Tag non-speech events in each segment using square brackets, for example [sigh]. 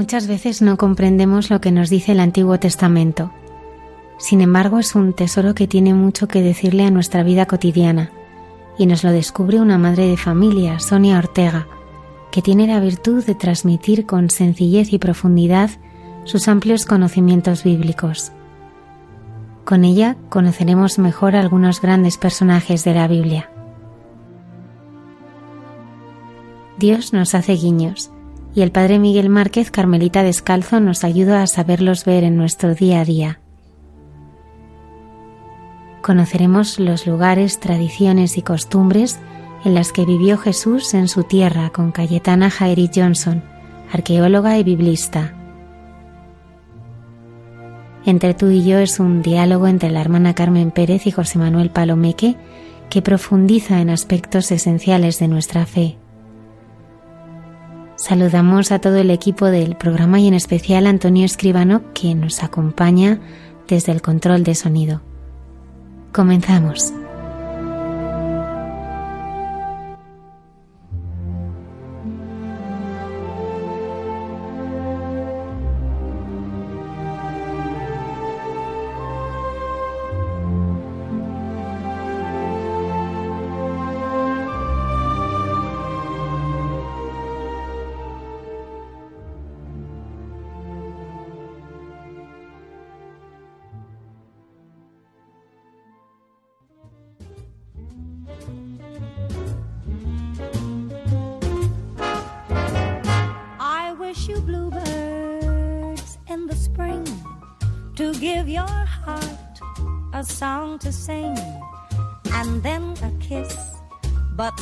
Muchas veces no comprendemos lo que nos dice el Antiguo Testamento. Sin embargo, es un tesoro que tiene mucho que decirle a nuestra vida cotidiana, y nos lo descubre una madre de familia, Sonia Ortega, que tiene la virtud de transmitir con sencillez y profundidad sus amplios conocimientos bíblicos. Con ella conoceremos mejor algunos grandes personajes de la Biblia. Dios nos hace guiños y el Padre Miguel Márquez Carmelita Descalzo nos ayuda a saberlos ver en nuestro día a día. Conoceremos los lugares, tradiciones y costumbres en las que vivió Jesús en su tierra con Cayetana Jairi Johnson, arqueóloga y biblista. Entre tú y yo es un diálogo entre la hermana Carmen Pérez y José Manuel Palomeque que profundiza en aspectos esenciales de nuestra fe. Saludamos a todo el equipo del programa y en especial a Antonio Escribano que nos acompaña desde el control de sonido. Comenzamos.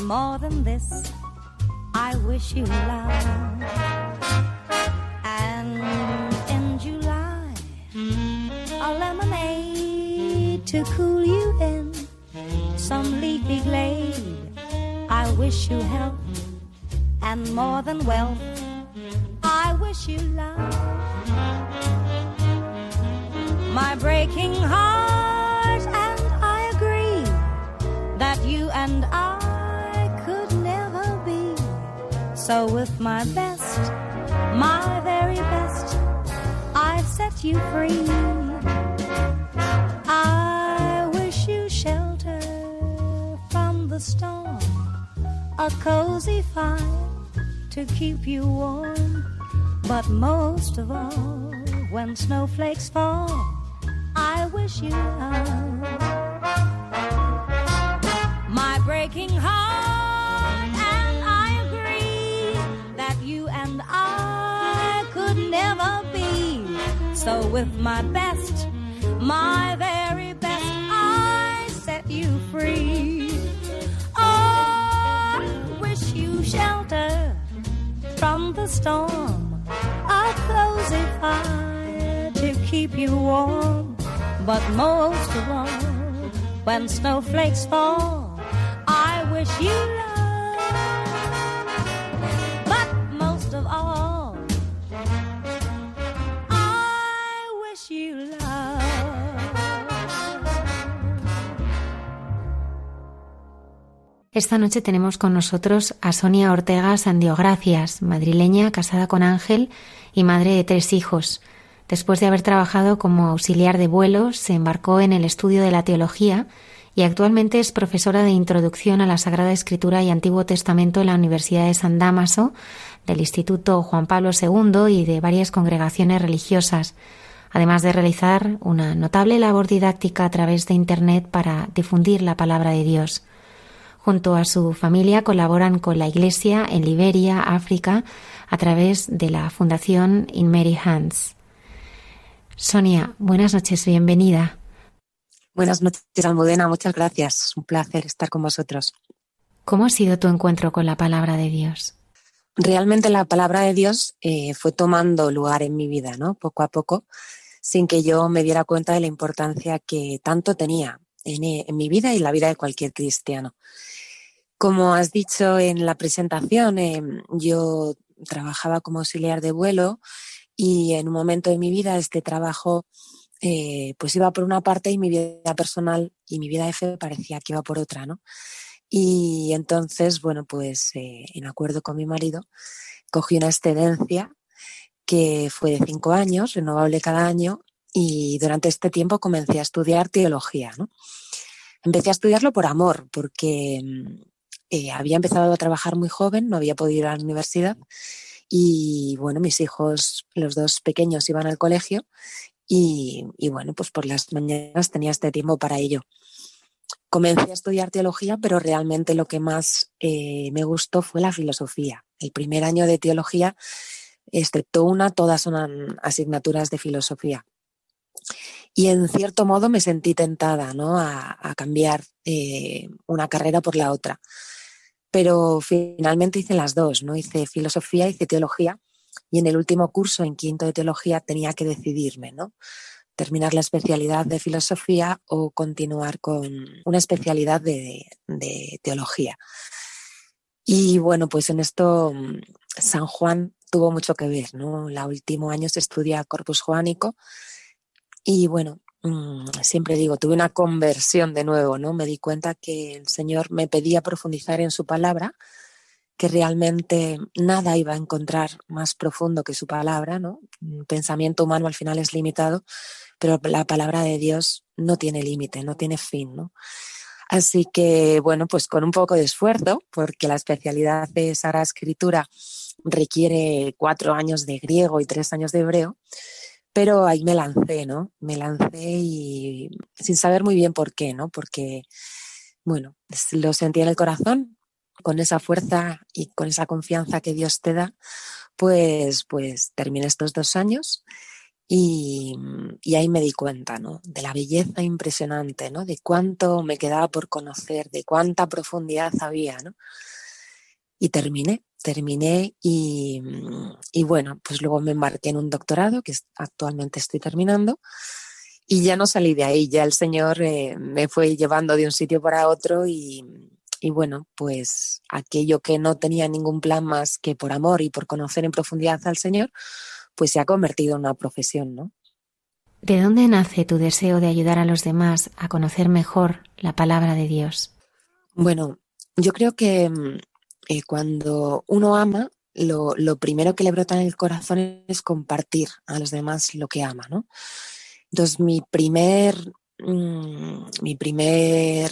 More than this, I wish you love. And in July, a lemonade to cool you in some leafy glade. I wish you health and more than wealth. I wish you love. My breaking heart, and I agree that you and I could never be. So with my best, my very best, I set you free. I wish you shelter from the storm, a cozy fire to keep you warm. But most of all, when snowflakes fall, Wish you love. My breaking heart and I agree that you and I could never be. So with my best, my very best, I set you free. Oh, wish you shelter from the storm, a cozy fire to keep you warm. But most of all, when snowflakes fall, I wish you love. But most of all, I wish you love. Esta noche tenemos con nosotros a Sonia Ortega Sandiogracias, madrileña, casada con Ángel y madre de tres hijos. Después de haber trabajado como auxiliar de vuelos, se embarcó en el estudio de la teología y actualmente es profesora de introducción a la Sagrada Escritura y Antiguo Testamento en la Universidad de San Damaso, del Instituto Juan Pablo II y de varias congregaciones religiosas, además de realizar una notable labor didáctica a través de Internet para difundir la palabra de Dios. Junto a su familia colaboran con la Iglesia en Liberia, África, a través de la Fundación In Mary Hands. Sonia, buenas noches, bienvenida. Buenas noches, Almudena, muchas gracias. Un placer estar con vosotros. ¿Cómo ha sido tu encuentro con la palabra de Dios? Realmente la palabra de Dios eh, fue tomando lugar en mi vida, ¿no? Poco a poco, sin que yo me diera cuenta de la importancia que tanto tenía en, en mi vida y en la vida de cualquier cristiano. Como has dicho en la presentación, eh, yo trabajaba como auxiliar de vuelo y en un momento de mi vida este trabajo eh, pues iba por una parte y mi vida personal y mi vida fe parecía que iba por otra, ¿no? Y entonces, bueno, pues eh, en acuerdo con mi marido, cogí una excedencia que fue de cinco años, renovable cada año, y durante este tiempo comencé a estudiar teología, ¿no? Empecé a estudiarlo por amor, porque eh, había empezado a trabajar muy joven, no había podido ir a la universidad y bueno, mis hijos, los dos pequeños, iban al colegio y, bueno, pues por las mañanas tenía este tiempo para ello. Comencé a estudiar teología, pero realmente lo que más eh, me gustó fue la filosofía. El primer año de teología, excepto una, todas son asignaturas de filosofía. Y en cierto modo me sentí tentada ¿no? a, cambiar eh, una carrera por la otra pero finalmente hice las dos, ¿no? Hice filosofía, hice teología y en el último curso, en quinto de teología, tenía que decidirme, ¿no? Terminar la especialidad de filosofía o continuar con una especialidad de, de teología. Y bueno, pues en esto mm, San Juan tuvo mucho que ver, ¿no? La último año se estudia Corpus Juanico y bueno, siempre digo, tuve una conversión de nuevo, ¿no? Me di cuenta que el Señor me pedía profundizar en su palabra, que realmente nada iba a encontrar más profundo que su palabra, ¿no? El pensamiento humano al final es limitado, pero la palabra de Dios no tiene límite, no tiene fin, ¿no? Así que, bueno, pues con un poco de esfuerzo, porque la especialidad de Sagrada Escritura requiere cuatro años de griego y tres años de hebreo, pero ahí me lancé, ¿no? Me lancé y sin saber muy bien por qué, ¿no? Porque, bueno, lo sentí en el corazón, con esa fuerza y con esa confianza que Dios te da, pues, pues terminé estos dos años y, y, ahí me di cuenta, ¿no? De la belleza impresionante, ¿no? De cuánto me quedaba por conocer, de cuánta profundidad había, ¿no? Y terminé, terminé y, y, bueno, pues luego me embarqué en un doctorado que actualmente estoy terminando y ya no salí de ahí, ya el Señor eh, me fue llevando de un sitio para otro y, y, bueno, pues aquello que no tenía ningún plan más que por amor y por conocer en profundidad al Señor, pues se ha convertido en una profesión, ¿no? ¿De dónde nace tu deseo de ayudar a los demás a conocer mejor la palabra de Dios? Bueno, yo creo que mm, eh, cuando uno ama, lo, lo, primero que le brota en el corazón es compartir a los demás lo que ama, ¿no? Entonces, mi primer, mmm, mi primer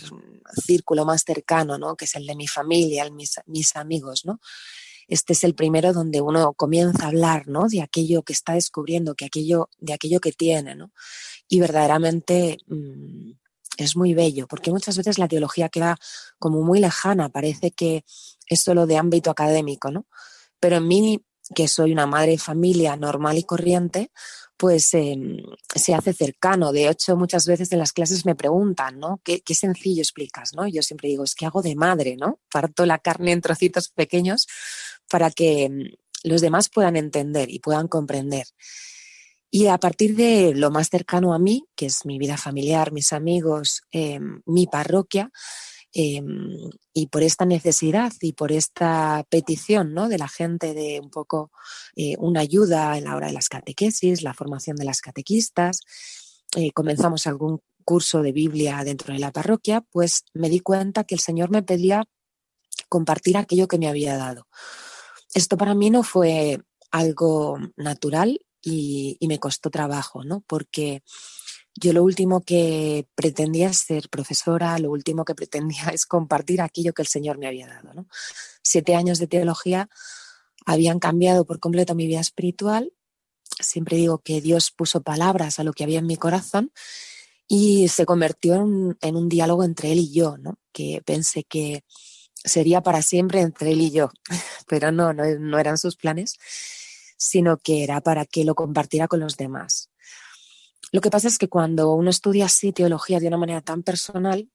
círculo más cercano, ¿no? Que es el de mi familia, mis, mis amigos, ¿no? Este es el primero donde uno comienza a hablar, ¿no? De aquello que está descubriendo, que aquello, de aquello que tiene, ¿no? Y verdaderamente mmm, es muy bello, porque muchas veces la teología queda como muy lejana, parece que es solo de ámbito académico, ¿no? Pero en mí, que soy una madre de familia normal y corriente, pues eh, se hace cercano. De hecho, muchas veces en las clases me preguntan, ¿no? ¿Qué, ¿Qué, sencillo explicas, ¿no? yo siempre digo, es que hago de madre, ¿no? Parto la carne en trocitos pequeños para que mm, los demás puedan entender y puedan comprender. Y a partir de lo más cercano a mí, que es mi vida familiar, mis amigos, em, mi parroquia, em, y por esta necesidad y por esta petición ¿no? de la gente de un poco eh, una ayuda en la hora de las catequesis, la formación de las catequistas, eh, comenzamos algún curso de Biblia dentro de la parroquia, pues me di cuenta que el Señor me pedía compartir aquello que me había dado. Esto para mí no fue algo natural y, me costó trabajo, ¿no? Porque yo lo último que pretendía ser profesora, lo último que pretendía [laughs] es compartir aquello que el Señor me había dado. Siete años de teología habían cambiado por completo mi vida espiritual. Siempre digo que Dios puso palabras a lo que había en mi corazón y se convirtió en, un diálogo entre él y yo, ¿no? Que pensé que sería para siempre entre él y yo, [laughs] pero no, no, eran sus planes, sino que era para que lo compartiera con los demás. Lo que pasa es que cuando uno estudia así teología de una manera tan personal,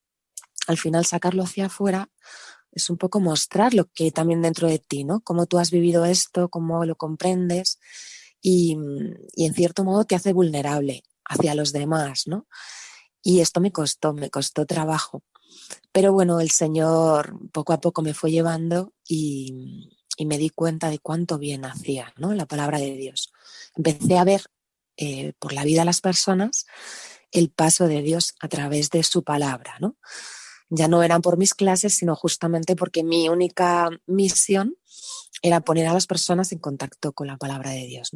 al final sacarlo hacia afuera es un poco mostrar lo que hay también dentro de ti, ¿no? Cómo tú has vivido esto, cómo lo comprendes y, y en cierto modo te hace vulnerable hacia los demás, ¿no? Y esto me costó, me costó trabajo. Pero bueno, el Señor poco a poco me fue llevando y, me di cuenta de cuánto bien hacía ¿no? la palabra de Dios. Empecé a ver eh, por la vida de las personas el paso de Dios a través de su palabra. ¿no? Ya no eran por mis clases, sino justamente porque mi única misión era poner a las personas en contacto con la palabra de Dios.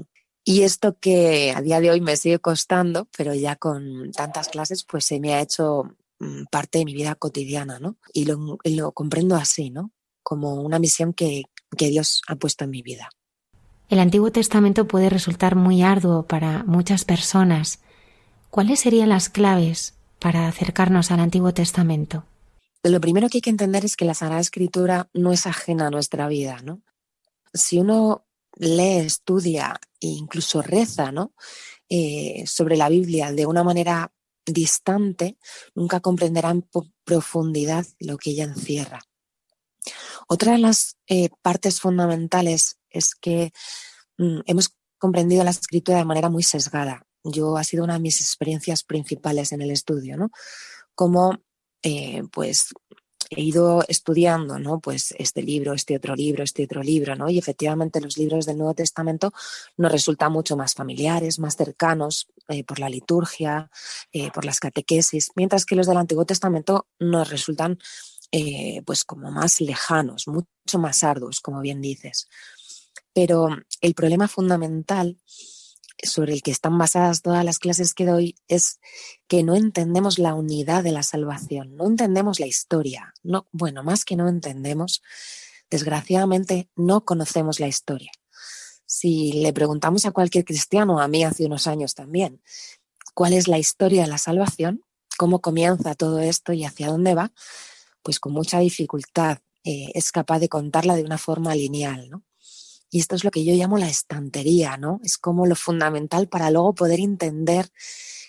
Y esto que a día de hoy me sigue costando, pero ya con tantas clases, pues se me ha hecho mm, parte de mi vida cotidiana, ¿no? Y lo, comprendo así, ¿no? Como una misión que, que Dios ha puesto en mi vida. El Antiguo Testamento puede resultar muy arduo para muchas personas. ¿Cuáles serían las claves para acercarnos al Antiguo Testamento? Lo primero que hay que entender es que la Sagrada Escritura no es ajena a nuestra vida, ¿no? Si uno lee, estudia e incluso reza ¿no? Eh, sobre la Biblia de una manera distante, nunca comprenderá en profundidad lo que ella encierra. Otra de las eh, partes fundamentales es que mm, hemos comprendido la escritura de manera muy sesgada. Yo ha sido una de mis experiencias principales en el estudio, ¿no? Como eh, pues he ido estudiando, ¿no? Pues este libro, este otro libro, este otro libro, ¿no? Y efectivamente los libros del Nuevo Testamento nos resultan mucho más familiares, más cercanos eh, por la liturgia, por las catequesis, mientras que los del Antiguo Testamento nos resultan eh, pues como más lejanos, mucho más arduos, como bien dices. Pero el problema fundamental sobre el que están basadas todas las clases que doy es que no entendemos la unidad de la salvación, no entendemos la historia. No, bueno, más que no entendemos, desgraciadamente no conocemos la historia. Si le preguntamos a cualquier cristiano, a mí hace unos años también, cuál es la historia de la salvación, cómo comienza todo esto y hacia dónde va, pues con mucha dificultad eh, es capaz de contarla de una forma lineal, ¿no? Y esto es lo que yo llamo la estantería, ¿no? Es como lo fundamental para luego poder entender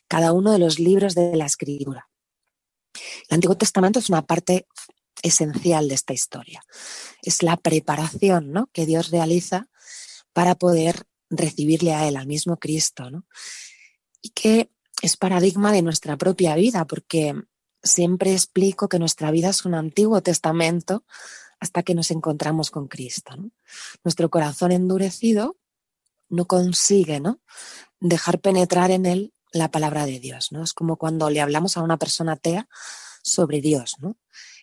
cada uno de los libros de la escritura. El Antiguo Testamento es una parte esencial de esta historia. Es la preparación ¿no? que Dios realiza para poder recibirle a Él, al mismo Cristo, ¿no? Y que es paradigma de nuestra propia vida, porque siempre explico que nuestra vida es un Antiguo Testamento hasta que nos encontramos con Cristo. Nuestro corazón endurecido no consigue ¿no? dejar penetrar en él la palabra de Dios. ¿no? Es como cuando le hablamos a una persona atea sobre Dios. ¿no?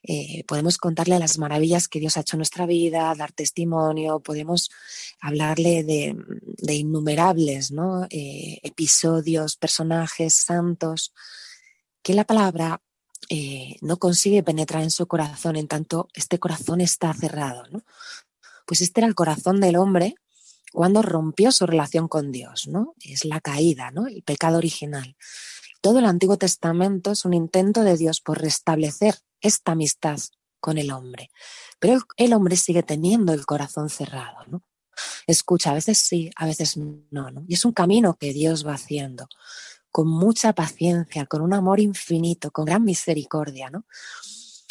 Eh, podemos contarle las maravillas que Dios ha hecho en nuestra vida, dar testimonio, podemos hablarle de, innumerables ¿no? Eh, episodios, personajes santos, que la palabra eh, no consigue penetrar en su corazón, en tanto este corazón está cerrado. Pues este era el corazón del hombre cuando rompió su relación con Dios, ¿no? Es la caída, ¿no? El pecado original. Todo el Antiguo Testamento es un intento de Dios por restablecer esta amistad con el hombre. Pero el, hombre sigue teniendo el corazón cerrado. Escucha, a veces sí, a veces no, ¿no? Y es un camino que Dios va haciendo con mucha paciencia, con un amor infinito, con gran misericordia, ¿no?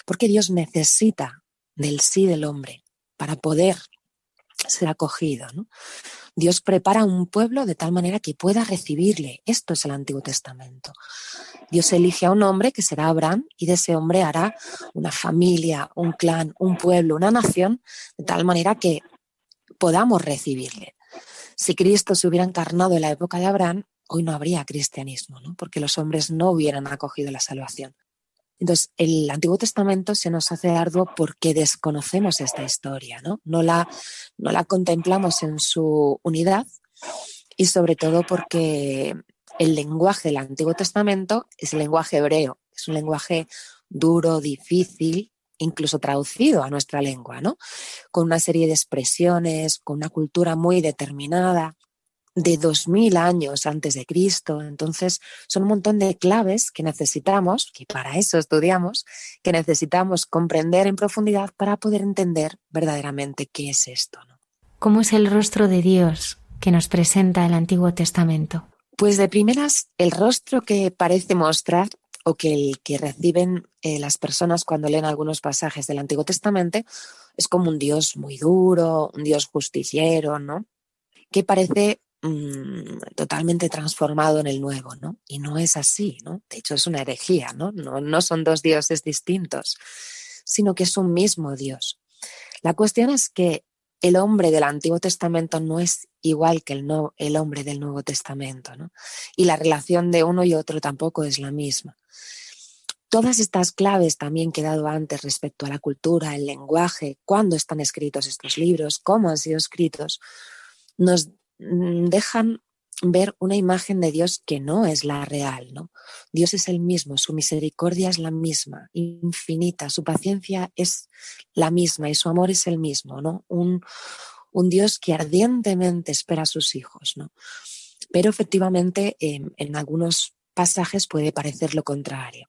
Porque Dios necesita del sí del hombre para poder ser acogido, ¿no? Dios prepara un pueblo de tal manera que pueda recibirle. Esto es el Antiguo Testamento. Dios elige a un hombre que será Abraham y de ese hombre hará una familia, un clan, un pueblo, una nación, de tal manera que podamos recibirle. Si Cristo se hubiera encarnado en la época de Abraham, hoy no habría cristianismo, ¿no? porque los hombres no hubieran acogido la salvación. Entonces, el Antiguo Testamento se nos hace arduo porque desconocemos esta historia, ¿no? No la, no la contemplamos en su unidad y sobre todo porque el lenguaje del Antiguo Testamento es el lenguaje hebreo, es un lenguaje duro, difícil, incluso traducido a nuestra lengua, ¿no? Con una serie de expresiones, con una cultura muy determinada, de 2000 años antes de Cristo. Entonces, son un montón de claves que necesitamos, que para eso estudiamos, que necesitamos comprender en profundidad para poder entender verdaderamente qué es esto. ¿Cómo es el rostro de Dios que nos presenta el Antiguo Testamento? Pues de primeras, el rostro que parece mostrar o que el que reciben eh, las personas cuando leen algunos pasajes del Antiguo Testamento es como un Dios muy duro, un Dios justiciero, ¿no? Que parece Mm, totalmente transformado en el nuevo, ¿no? Y no es así, ¿no? De hecho, es una herejía, ¿no? ¿no? Son dos dioses distintos, sino que es un mismo Dios. La cuestión es que el hombre del Antiguo Testamento no es igual que el, no, el hombre del Nuevo Testamento, ¿no? Y la relación de uno y otro tampoco es la misma. Todas estas claves también que he dado antes respecto a la cultura, el lenguaje, cuándo están escritos estos libros, cómo han sido escritos, nos dejan ver una imagen de Dios que no es la real, ¿no? Dios es el mismo, su misericordia es la misma, infinita, su paciencia es la misma y su amor es el mismo, ¿no? Un, Dios que ardientemente espera a sus hijos, ¿no? Pero efectivamente en algunos pasajes puede parecer lo contrario.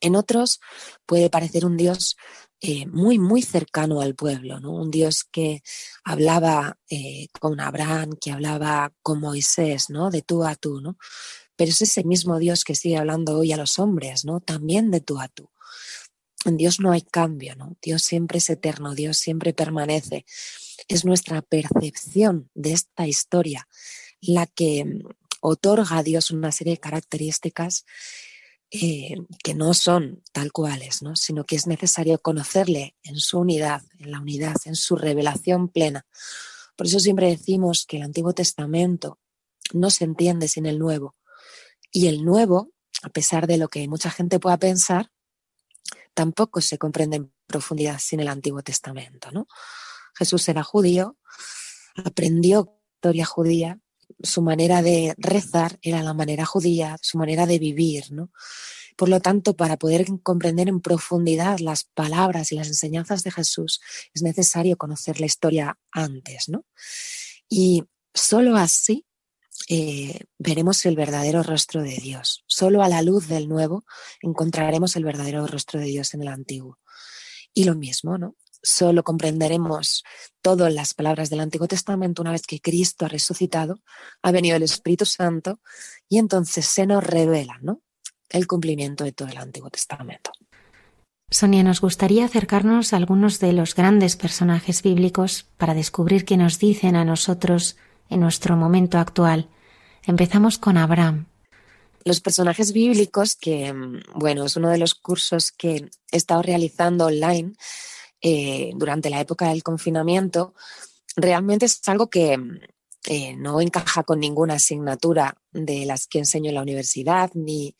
En otros puede parecer un Dios eh, muy, muy cercano al pueblo, ¿no? Un Dios que hablaba eh, con Abraham, que hablaba con Moisés, ¿no? De tú a tú, ¿no? Pero es ese mismo Dios que sigue hablando hoy a los hombres, ¿no? También de tú a tú. En Dios no hay cambio, ¿no? Dios siempre es eterno, Dios siempre permanece. Es nuestra percepción de esta historia la que mm, otorga a Dios una serie de características eh, que no son tal cuales, ¿no? sino que es necesario conocerle en su unidad, en la unidad, en su revelación plena. Por eso siempre decimos que el Antiguo Testamento no se entiende sin el Nuevo. Y el Nuevo, a pesar de lo que mucha gente pueda pensar, tampoco se comprende en profundidad sin el Antiguo Testamento. ¿no? Jesús era judío, aprendió historia judía, su manera de rezar era la manera judía, su manera de vivir, ¿no? Por lo tanto, para poder comprender en profundidad las palabras y las enseñanzas de Jesús, es necesario conocer la historia antes, ¿no? Y solo así eh, veremos el verdadero rostro de Dios. Solo a la luz del nuevo encontraremos el verdadero rostro de Dios en el antiguo. Y lo mismo, ¿no? Solo comprenderemos todas las palabras del Antiguo Testamento una vez que Cristo ha resucitado, ha venido el Espíritu Santo y entonces se nos revela ¿no? el cumplimiento de todo el Antiguo Testamento. Sonia, nos gustaría acercarnos a algunos de los grandes personajes bíblicos para descubrir qué nos dicen a nosotros en nuestro momento actual. Empezamos con Abraham. Los personajes bíblicos, que bueno, es uno de los cursos que he estado realizando online, eh, durante la época del confinamiento, realmente es algo que eh, no encaja con ninguna asignatura de las que enseño en la universidad, ni,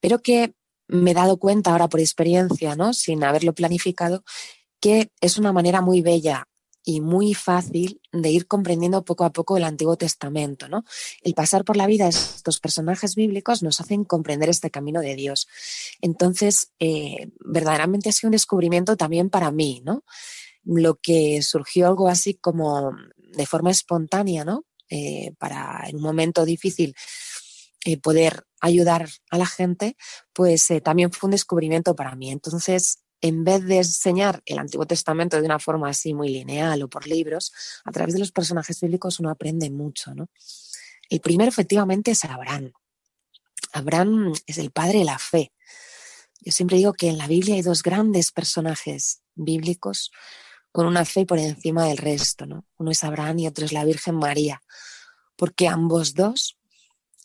pero que me he dado cuenta ahora por experiencia, ¿no? sin haberlo planificado, que es una manera muy bella y muy fácil de ir comprendiendo poco a poco el Antiguo Testamento. ¿no? El pasar por la vida de estos personajes bíblicos nos hacen comprender este camino de Dios. Entonces, eh, verdaderamente ha sido un descubrimiento también para mí, ¿no? Lo que surgió algo así como de forma espontánea, ¿no? Eh, para en un momento difícil eh, poder ayudar a la gente, pues también fue un descubrimiento para mí. Entonces, en vez de enseñar el Antiguo Testamento de una forma así muy lineal o por libros, a través de los personajes bíblicos uno aprende mucho, ¿no? El primero efectivamente es Abraham. Abraham es el padre de la fe. Yo siempre digo que en la Biblia hay dos grandes personajes bíblicos. con una fe por encima del resto, ¿no? Uno es Abraham y otro es la Virgen María, porque ambos dos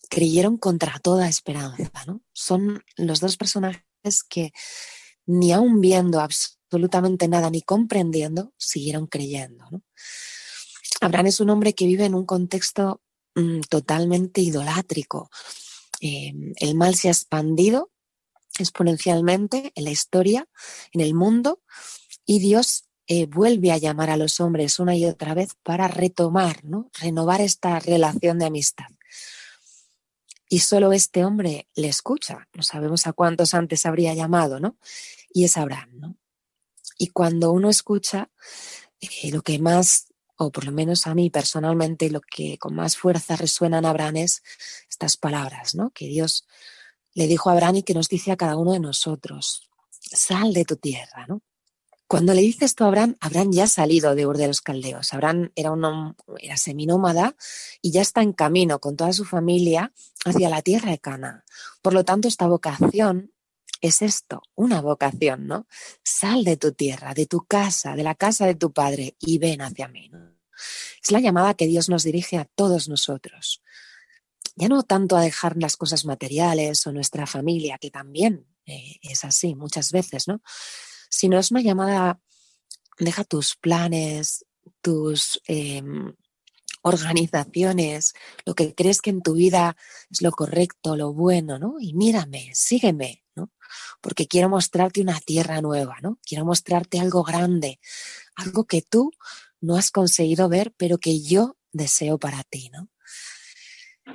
creyeron contra toda esperanza, ¿no? Son los dos personajes que ni aun viendo absolutamente nada ni comprendiendo, siguieron creyendo. Abraham es un hombre que vive en un contexto mm, totalmente idolátrico. Em, el mal se ha expandido exponencialmente en la historia, en el mundo, y Dios eh, vuelve a llamar a los hombres una y otra vez para retomar, ¿no? renovar esta relación de amistad. Y solo este hombre le escucha, no sabemos a cuántos antes habría llamado, ¿no? Y es Abraham, ¿no? Y cuando uno escucha, eh, lo que más, o por lo menos a mí personalmente, lo que con más fuerza resuena en Abraham es estas palabras, ¿no? Que Dios le dijo a Abraham y que nos dice a cada uno de nosotros, sal de tu tierra, ¿no? Cuando le dice esto a Abraham, Abraham ya ha salido de Ur de los Caldeos. Abraham era, un, era seminómada y ya está en camino con toda su familia hacia la tierra de Cana. Por lo tanto, esta vocación es esto, una vocación, ¿no? Sal de tu tierra, de tu casa, de la casa de tu padre y ven hacia mí. Es la llamada que Dios nos dirige a todos nosotros ya no tanto a dejar las cosas materiales o nuestra familia, que también eh, es así muchas veces, ¿no? Sino es una llamada, deja tus planes, tus em, organizaciones, lo que crees que en tu vida es lo correcto, lo bueno, ¿no? Y mírame, sígueme, ¿no? Porque quiero mostrarte una tierra nueva, ¿no? Quiero mostrarte algo grande, algo que tú no has conseguido ver, pero que yo deseo para ti, ¿no?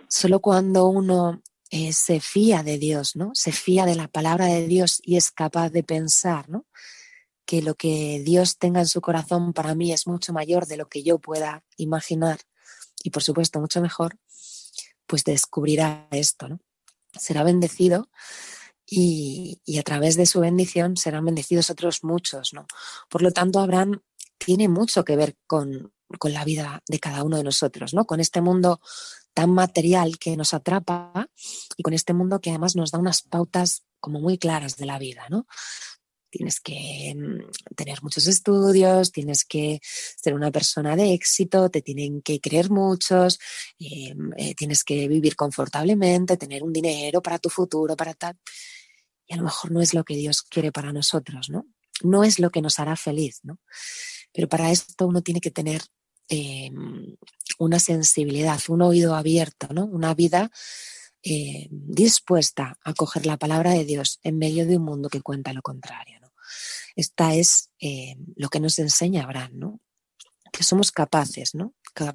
Solo cuando uno eh, se fía de Dios, ¿no? Se fía de la palabra de Dios y es capaz de pensar, ¿no? Que lo que Dios tenga en su corazón para mí es mucho mayor de lo que yo pueda imaginar y por supuesto mucho mejor, pues descubrirá esto, ¿no? Será bendecido y, y, a través de su bendición serán bendecidos otros muchos, ¿no? Por lo tanto, Abraham tiene mucho que ver con, con la vida de cada uno de nosotros, ¿no? Con este mundo tan material que nos atrapa y con este mundo que además nos da unas pautas como muy claras de la vida, ¿no? Tienes que mm, tener muchos estudios, tienes que ser una persona de éxito, te tienen que creer muchos, eh, eh, tienes que vivir confortablemente, tener un dinero para tu futuro, para tal. Y a lo mejor no es lo que Dios quiere para nosotros, ¿no? No es lo que nos hará feliz, ¿no? Pero para esto uno tiene que tener Em, una sensibilidad, un oído abierto, ¿no? una vida eh, dispuesta a coger la palabra de Dios en medio de un mundo que cuenta lo contrario. Esta es eh, lo que nos enseña Abraham, ¿no? que somos capaces, ¿no?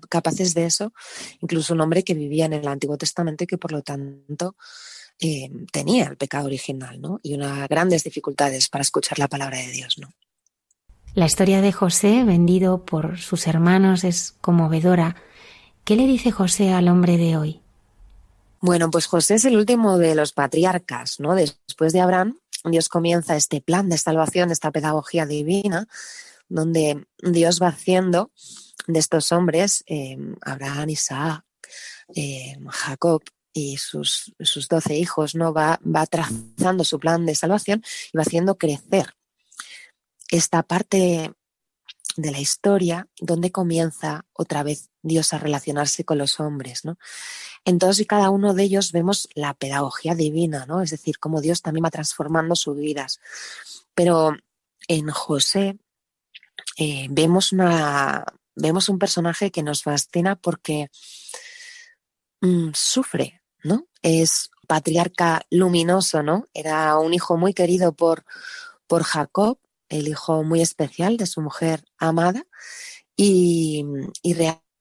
capaces de eso, incluso un hombre que vivía en el Antiguo Testamento y que por lo tanto eh, tenía el pecado original ¿no? y unas grandes dificultades para escuchar la palabra de Dios. ¿no? La historia de José, vendido por sus hermanos, es conmovedora. ¿Qué le dice José al hombre de hoy? Bueno, pues José es el último de los patriarcas, ¿no? Después de Abraham, Dios comienza este plan de salvación, esta pedagogía divina, donde Dios va haciendo de estos hombres, eh, Abraham, Isaac, eh, Jacob y sus, sus doce hijos, ¿no? Va, va trazando su plan de salvación y va haciendo crecer esta parte de la historia donde comienza otra vez Dios a relacionarse con los hombres, ¿no? En todos y cada uno de ellos vemos la pedagogía divina, ¿no? Es decir, cómo Dios también va transformando sus vidas. Pero en José eh, vemos una vemos un personaje que nos fascina porque mm, sufre, ¿no? Es patriarca luminoso, ¿no? Era un hijo muy querido por, por Jacob, el hijo muy especial de su mujer amada y,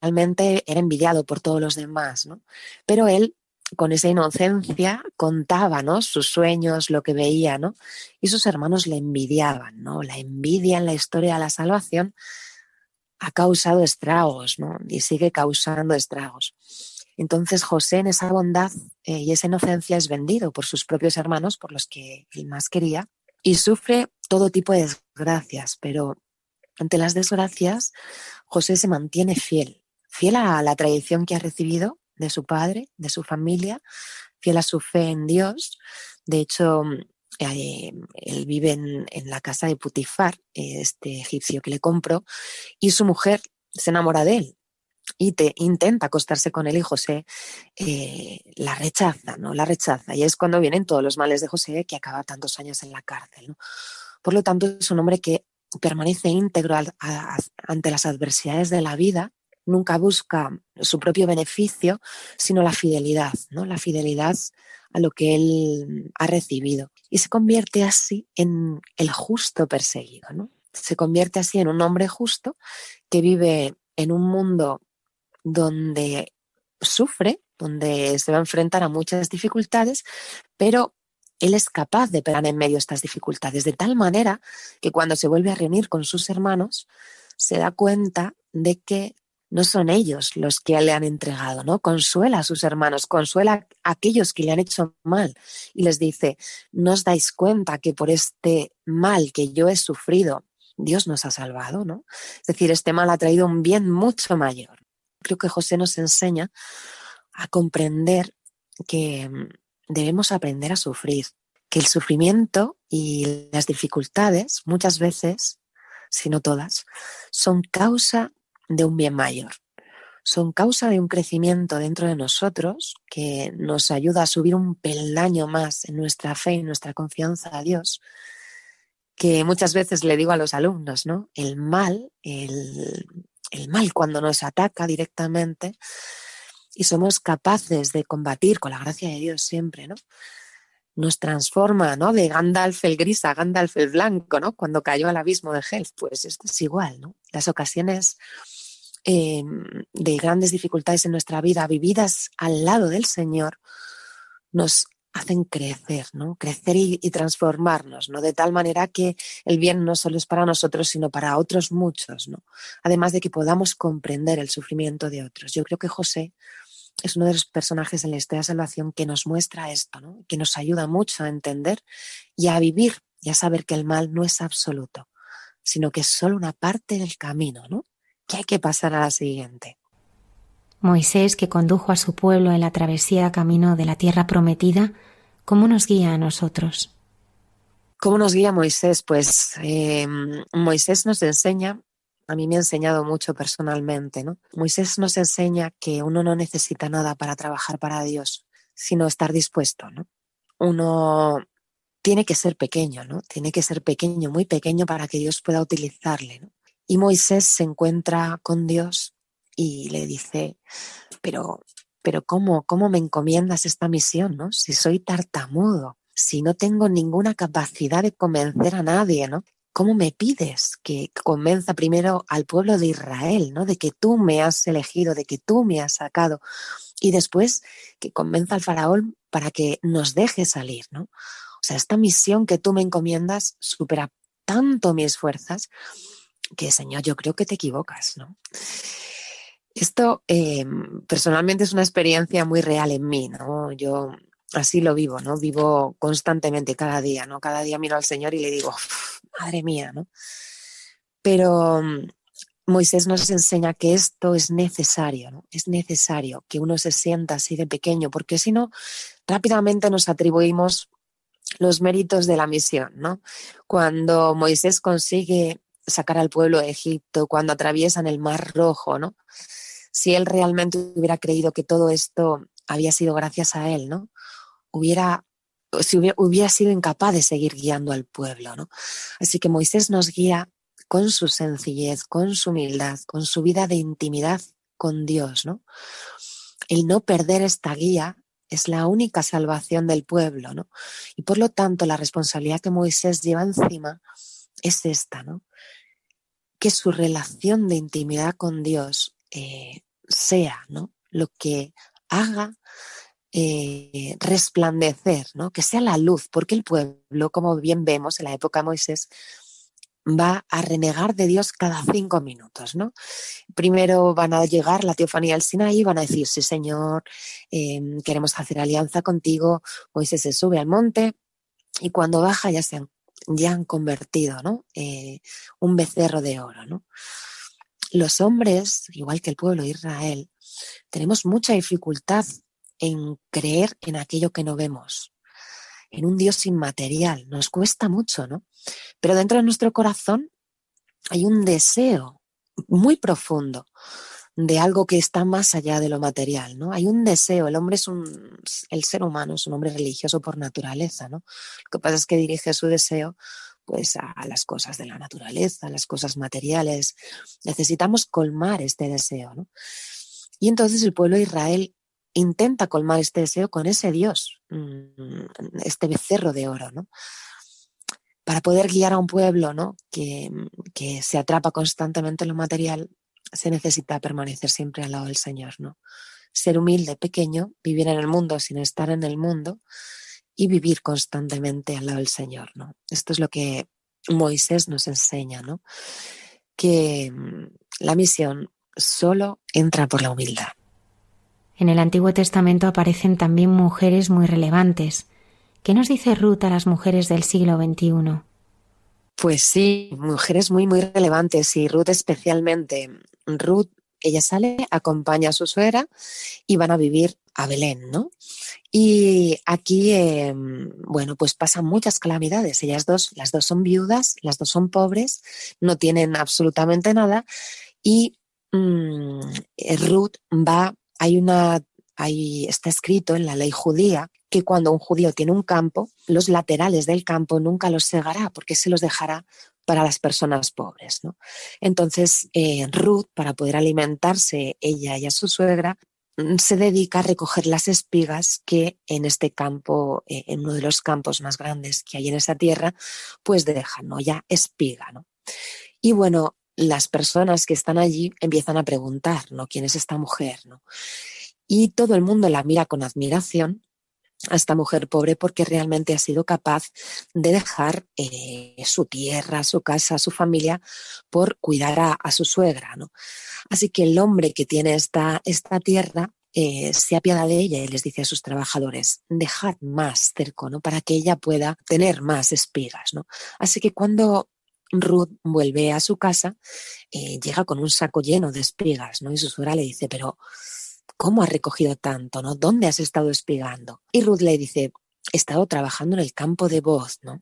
realmente era envidiado por todos los demás, ¿no? Pero él con esa inocencia contaba, ¿no? Sus sueños, lo que veía, ¿no? Y sus hermanos le envidiaban, ¿no? La envidia en la historia de la salvación ha causado estragos, ¿no? Y sigue causando estragos. Entonces José en esa bondad eh, y esa inocencia es vendido por sus propios hermanos, por los que él más quería, y sufre todo tipo de desgracias, pero ante las desgracias, José se mantiene fiel, fiel a la tradición que ha recibido de su padre, de su familia, fiel a su fe en Dios. De hecho, eh, él vive en, la casa de Putifar, este egipcio que le compró, y su mujer se enamora de él y te intenta acostarse con él y José eh, la rechaza, ¿no? La rechaza. Y es cuando vienen todos los males de José que acaba tantos años en la cárcel. Por lo tanto, es un hombre que permanece íntegro ante las adversidades de la vida, nunca busca su propio beneficio, sino la fidelidad, ¿no? La fidelidad a lo que él ha recibido. Y se convierte así en el justo perseguido, ¿no? Se convierte así en un hombre justo que vive en un mundo donde sufre, donde se va a enfrentar a muchas dificultades, pero él es capaz de pegar en medio estas dificultades, de tal manera que cuando se vuelve a reunir con sus hermanos, se da cuenta de que no son ellos los que le han entregado, ¿no? Consuela a sus hermanos, consuela a aquellos que le han hecho mal y les dice, no os dais cuenta que por este mal que yo he sufrido, Dios nos ha salvado, ¿no? Es decir, este mal ha traído un bien mucho mayor. Creo que José nos enseña a comprender que mm, debemos aprender a sufrir, que el sufrimiento y las dificultades muchas veces, si no todas, son causa de un bien mayor. Son causa de un crecimiento dentro de nosotros que nos ayuda a subir un peldaño más en nuestra fe y nuestra confianza a Dios, que muchas veces le digo a los alumnos, ¿no? El mal, el, el mal cuando nos ataca directamente y somos capaces de combatir con la gracia de Dios siempre, ¿no? Nos transforma, ¿no? De Gandalf el gris a Gandalf el blanco, ¿no? Cuando cayó al abismo de Helf, pues esto es igual, ¿no? Las ocasiones em, de grandes dificultades en nuestra vida vividas al lado del Señor nos hacen crecer, ¿no? Crecer y, transformarnos, ¿no? De tal manera que el bien no solo es para nosotros, sino para otros muchos, ¿no? Además de que podamos comprender el sufrimiento de otros. Yo creo que José es uno de los personajes en la historia de salvación que nos muestra esto, ¿no? Que nos ayuda mucho a entender y a vivir y a saber que el mal no es absoluto, sino que es solo una parte del camino, ¿no? Que hay que pasar a la siguiente. Moisés, que condujo a su pueblo en la travesía camino de la tierra prometida, ¿cómo nos guía a nosotros? ¿Cómo nos guía Moisés? Pues eh, Moisés nos enseña, a mí me ha enseñado mucho personalmente, ¿no? Moisés nos enseña que uno no necesita nada para trabajar para Dios, sino estar dispuesto, ¿no? Uno tiene que ser pequeño, ¿no? Tiene que ser pequeño, muy pequeño para que Dios pueda utilizarle, ¿no? Y Moisés se encuentra con Dios y le dice, pero, pero ¿cómo, cómo me encomiendas esta misión, no? Si soy tartamudo, si no tengo ninguna capacidad de convencer a nadie, ¿no? ¿Cómo me pides que convenza primero al pueblo de Israel, ¿no? De que tú me has elegido, de que tú me has sacado y después que convenza al faraón para que nos deje salir, ¿no? O sea, esta misión que tú me encomiendas supera tanto mis fuerzas que, Señor, yo creo que te equivocas, ¿no? Esto eh, personalmente es una experiencia muy real en mí, ¿no? Yo así lo vivo, ¿no? Vivo constantemente cada día, ¿no? Cada día miro al Señor y le digo, madre mía, ¿no? Pero mm, Moisés nos enseña que esto es necesario, ¿no? Es necesario que uno se sienta así de pequeño, porque si no, rápidamente nos atribuimos los méritos de la misión, ¿no? Cuando Moisés consigue sacar al pueblo de Egipto, cuando atraviesan el Mar Rojo, ¿no? si él realmente hubiera creído que todo esto había sido gracias a él, ¿no? Hubiera, si hubiera, sido incapaz de seguir guiando al pueblo, ¿no? Así que Moisés nos guía con su sencillez, con su humildad, con su vida de intimidad con Dios, ¿no? El no perder esta guía es la única salvación del pueblo, ¿no? Y por lo tanto, la responsabilidad que Moisés lleva encima es esta, ¿no? Que su relación de intimidad con Dios eh, sea, ¿no? Lo que haga eh, resplandecer, ¿no? Que sea la luz, porque el pueblo, como bien vemos en la época de Moisés, va a renegar de Dios cada cinco minutos, ¿no? Primero van a llegar la teofanía al Sinaí van a decir, sí, Señor, em, queremos hacer alianza contigo. Moisés se sube al monte y cuando baja ya se han, ya han convertido, ¿no? Eh, un becerro de oro. Los hombres, igual que el pueblo de Israel, tenemos mucha dificultad en creer en aquello que no vemos. en un Dios inmaterial. Nos cuesta mucho, ¿no? Pero dentro de nuestro corazón hay un deseo muy profundo de algo que está más allá de lo material, ¿no? Hay un deseo, el hombre es un, el ser humano es un hombre religioso por naturaleza, ¿no? Lo que pasa es que dirige su deseo pues a las cosas de la naturaleza, a las cosas materiales. Necesitamos colmar este deseo, ¿no? Y entonces el pueblo de Israel intenta colmar este deseo con ese Dios, mm, este becerro de oro, ¿no? Para poder guiar a un pueblo, ¿no? Que, que se atrapa constantemente en lo material, se necesita permanecer siempre al lado del Señor, ¿no? Ser humilde, pequeño, vivir en el mundo sin estar en el mundo y vivir constantemente al lado del Señor, ¿no? Esto es lo que Moisés nos enseña, ¿no? Que mm, la misión solo entra por la humildad. En el Antiguo Testamento aparecen también mujeres muy relevantes. ¿Qué nos dice Ruth a las mujeres del siglo XXI? Pues sí, mujeres muy, muy relevantes y Ruth especialmente. Ruth, ella sale, acompaña a su suegra y van a vivir a Belén, ¿no? Y aquí, em, bueno, pues pasan muchas calamidades. Ellas dos, las dos son viudas, las dos son pobres, no tienen absolutamente nada y mm, Ruth va, hay una, hay, está escrito en la ley judía que cuando un judío tiene un campo, los laterales del campo nunca los segará porque se los dejará para las personas pobres. ¿no? Entonces, eh, Ruth, para poder alimentarse ella y a su suegra, mm, se dedica a recoger las espigas que en este campo, eh, en uno de los campos más grandes que hay en esa tierra, pues dejan, ¿no? Ya espiga, ¿no? Y bueno, las personas que están allí empiezan a preguntar, ¿no? ¿Quién es esta mujer, ¿no? Y todo el mundo la mira con admiración a esta mujer pobre porque realmente ha sido capaz de dejar eh, su tierra, su casa, su familia por cuidar a, su suegra. ¿no? Así que el hombre que tiene esta, esta tierra eh, se apiada de ella y les dice a sus trabajadores, dejad más cerco, ¿no? Para que ella pueda tener más espigas, ¿no? Así que cuando Ruth vuelve a su casa, eh, llega con un saco lleno de espigas, ¿no? Y su suegra le dice, pero ¿cómo has recogido tanto? ¿no? ¿Dónde has estado espigando? Y Ruth le dice, he estado trabajando en el campo de voz, ¿no?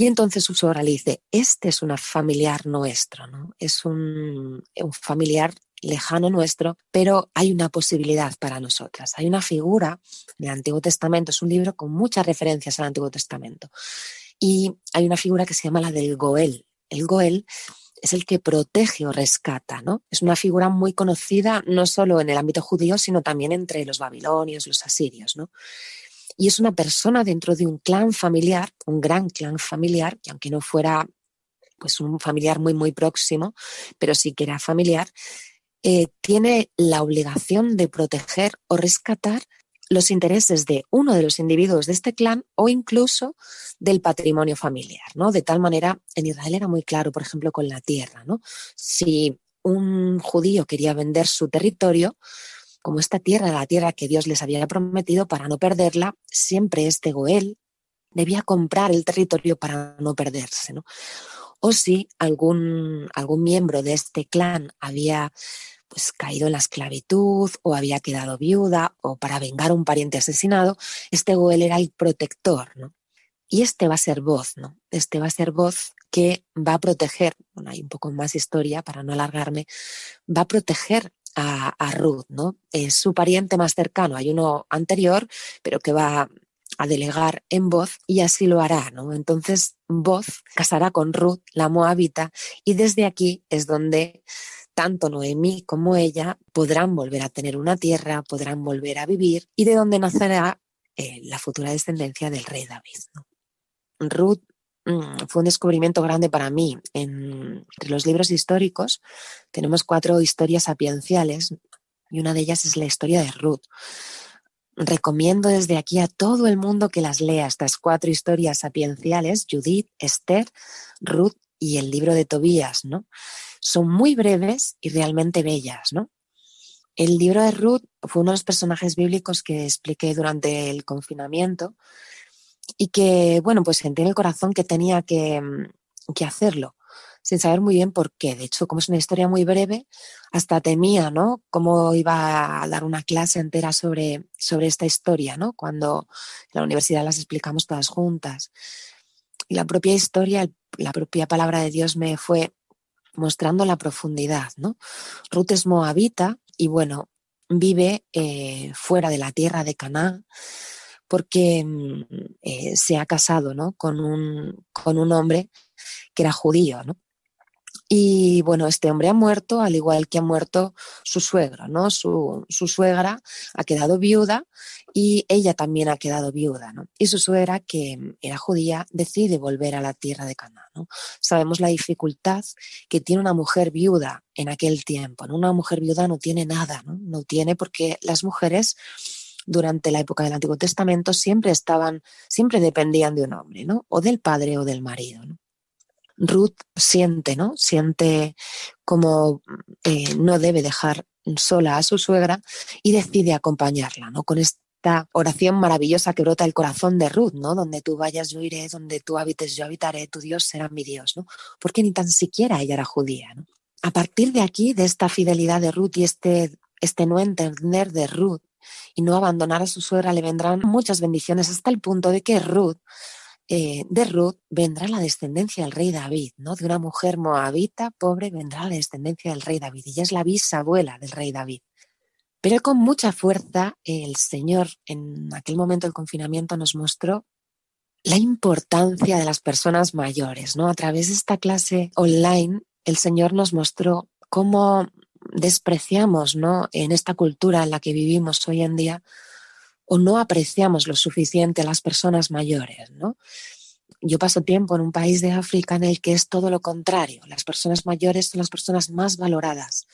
Y entonces su suegra le dice, este es un familiar nuestro, ¿no? Es un, un familiar lejano nuestro, pero hay una posibilidad para nosotras. Hay una figura del Antiguo Testamento, es un libro con muchas referencias al Antiguo Testamento. Y hay una figura que se llama la del Goel. El Goel es el que protege o rescata, ¿no? Es una figura muy conocida no solo en el ámbito judío, sino también entre los babilonios, los asirios, ¿no? Y es una persona dentro de un clan familiar, un gran clan familiar, que aunque no fuera pues un familiar muy, muy próximo, pero sí que era familiar, eh, tiene la obligación de proteger o rescatar los intereses de uno de los individuos de este clan o incluso del patrimonio familiar, ¿no? De tal manera, en Israel era muy claro, por ejemplo, con la tierra, ¿no? Si un judío quería vender su territorio, como esta tierra la tierra que Dios les había prometido, para no perderla, siempre este Goel debía comprar el territorio para no perderse, ¿no? O si algún, algún miembro de este clan había pues caído en la esclavitud o había quedado viuda o para vengar a un pariente asesinado, este Goel era el protector, ¿no? Y este va a ser voz, ¿no? Este va a ser voz que va a proteger, bueno, hay un poco más historia para no alargarme, va a proteger a, Ruth, ¿no? Es su pariente más cercano, hay uno anterior, pero que va a delegar en voz y así lo hará, ¿no? Entonces, voz casará con Ruth, la moabita, y desde aquí es donde tanto Noemí como ella podrán volver a tener una tierra, podrán volver a vivir y de donde nacerá eh, la futura descendencia del rey David. Ruth mm, fue un descubrimiento grande para mí. entre los libros históricos tenemos cuatro historias sapienciales y una de ellas es la historia de Ruth. Recomiendo desde aquí a todo el mundo que las lea, estas cuatro historias sapienciales, Judith, Esther, Ruth y el libro de Tobías, ¿no? Son muy breves y realmente bellas, ¿no? El libro de Ruth fue uno de los personajes bíblicos que expliqué durante el confinamiento y que, bueno, pues sentí en el corazón que tenía que, mm, que hacerlo. sin saber muy bien por qué. De hecho, como es una historia muy breve, hasta temía, ¿no? Cómo iba a dar una clase entera sobre, sobre esta historia, ¿no? Cuando en la universidad las explicamos todas juntas. Y la propia historia, la propia palabra de Dios me fue mostrando la profundidad, ¿no? Ruth es moabita y bueno, vive eh, fuera de la tierra de Canaán porque mm, eh, se ha casado ¿no? con, un, con un hombre que era judío, ¿no? Y bueno, este hombre ha muerto, al igual que ha muerto su suegro, ¿no? Su, suegra ha quedado viuda y ella también ha quedado viuda, ¿no? Y su suegra, que era judía, decide volver a la tierra de Canaán, ¿no? Sabemos la dificultad que tiene una mujer viuda en aquel tiempo, ¿no? Una mujer viuda no tiene nada, ¿no? No tiene porque las mujeres durante la época del Antiguo Testamento siempre estaban, siempre dependían de un hombre, ¿no? O del padre o del marido, ¿no? Ruth siente, ¿no? Siente como eh, no debe dejar sola a su suegra y decide acompañarla, ¿no? Con esta oración maravillosa que brota el corazón de Ruth, ¿no? Donde tú vayas, yo iré, donde tú habites, yo habitaré, tu Dios será mi Dios, ¿no? Porque ni tan siquiera ella era judía, ¿no? A partir de aquí, de esta fidelidad de Ruth y este, este no entender de Ruth y no abandonar a su suegra, le vendrán muchas bendiciones hasta el punto de que Ruth eh, de Ruth vendrá la descendencia del rey David, ¿no? De una mujer moabita pobre vendrá la descendencia del rey David. Ella es la bisabuela del rey David. Pero con mucha fuerza el Señor en aquel momento del confinamiento nos mostró la importancia de las personas mayores, ¿no? A través de esta clase online el Señor nos mostró cómo despreciamos, ¿no? En esta cultura en la que vivimos hoy en día, o no apreciamos lo suficiente a las personas mayores, ¿no? Yo paso tiempo en un país de África en el que es todo lo contrario. Las personas mayores son las personas más valoradas.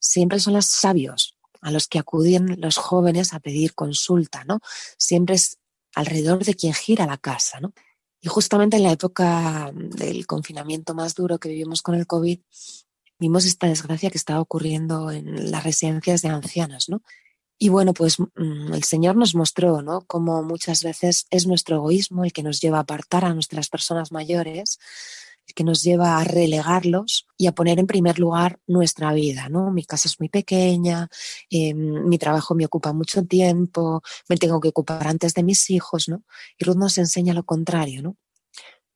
Siempre son los sabios a los que acuden los jóvenes a pedir consulta, ¿no? Siempre es alrededor de quien gira la casa, ¿no? Y justamente en la época del confinamiento más duro que vivimos con el COVID, vimos esta desgracia que estaba ocurriendo en las residencias de ancianos, ¿no? Y bueno, pues mm, el Señor nos mostró, ¿no? Cómo muchas veces es nuestro egoísmo el que nos lleva a apartar a nuestras personas mayores, el que nos lleva a relegarlos y a poner en primer lugar nuestra vida, ¿no? Mi casa es muy pequeña, em, mi trabajo me ocupa mucho tiempo, me tengo que ocupar antes de mis hijos, ¿no? Y Ruth nos enseña lo contrario, ¿no?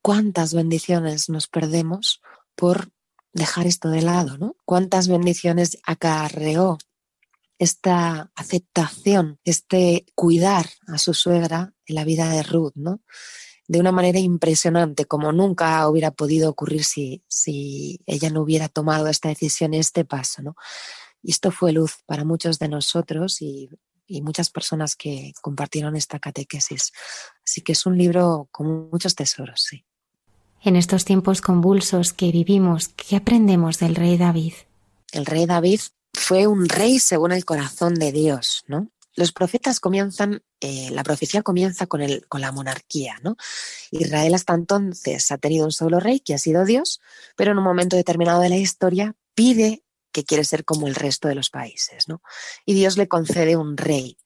¿Cuántas bendiciones nos perdemos por dejar esto de lado, ¿no? ¿Cuántas bendiciones acarreó esta aceptación, este cuidar a su suegra en la vida de Ruth, ¿no? De una manera impresionante, como nunca hubiera podido ocurrir si, si ella no hubiera tomado esta decisión y este paso, ¿no? Y esto fue luz para muchos de nosotros y, y muchas personas que compartieron esta catequesis. Así que es un libro con muchos tesoros, sí. En estos tiempos convulsos que vivimos, ¿qué aprendemos del rey David? El rey David fue un rey según el corazón de Dios, ¿no? Los profetas comienzan, eh, la profecía comienza con, el, con la monarquía, ¿no? Israel hasta entonces ha tenido un solo rey que ha sido Dios, pero en un momento determinado de la historia pide que quiere ser como el resto de los países, ¿no? Y Dios le concede un rey.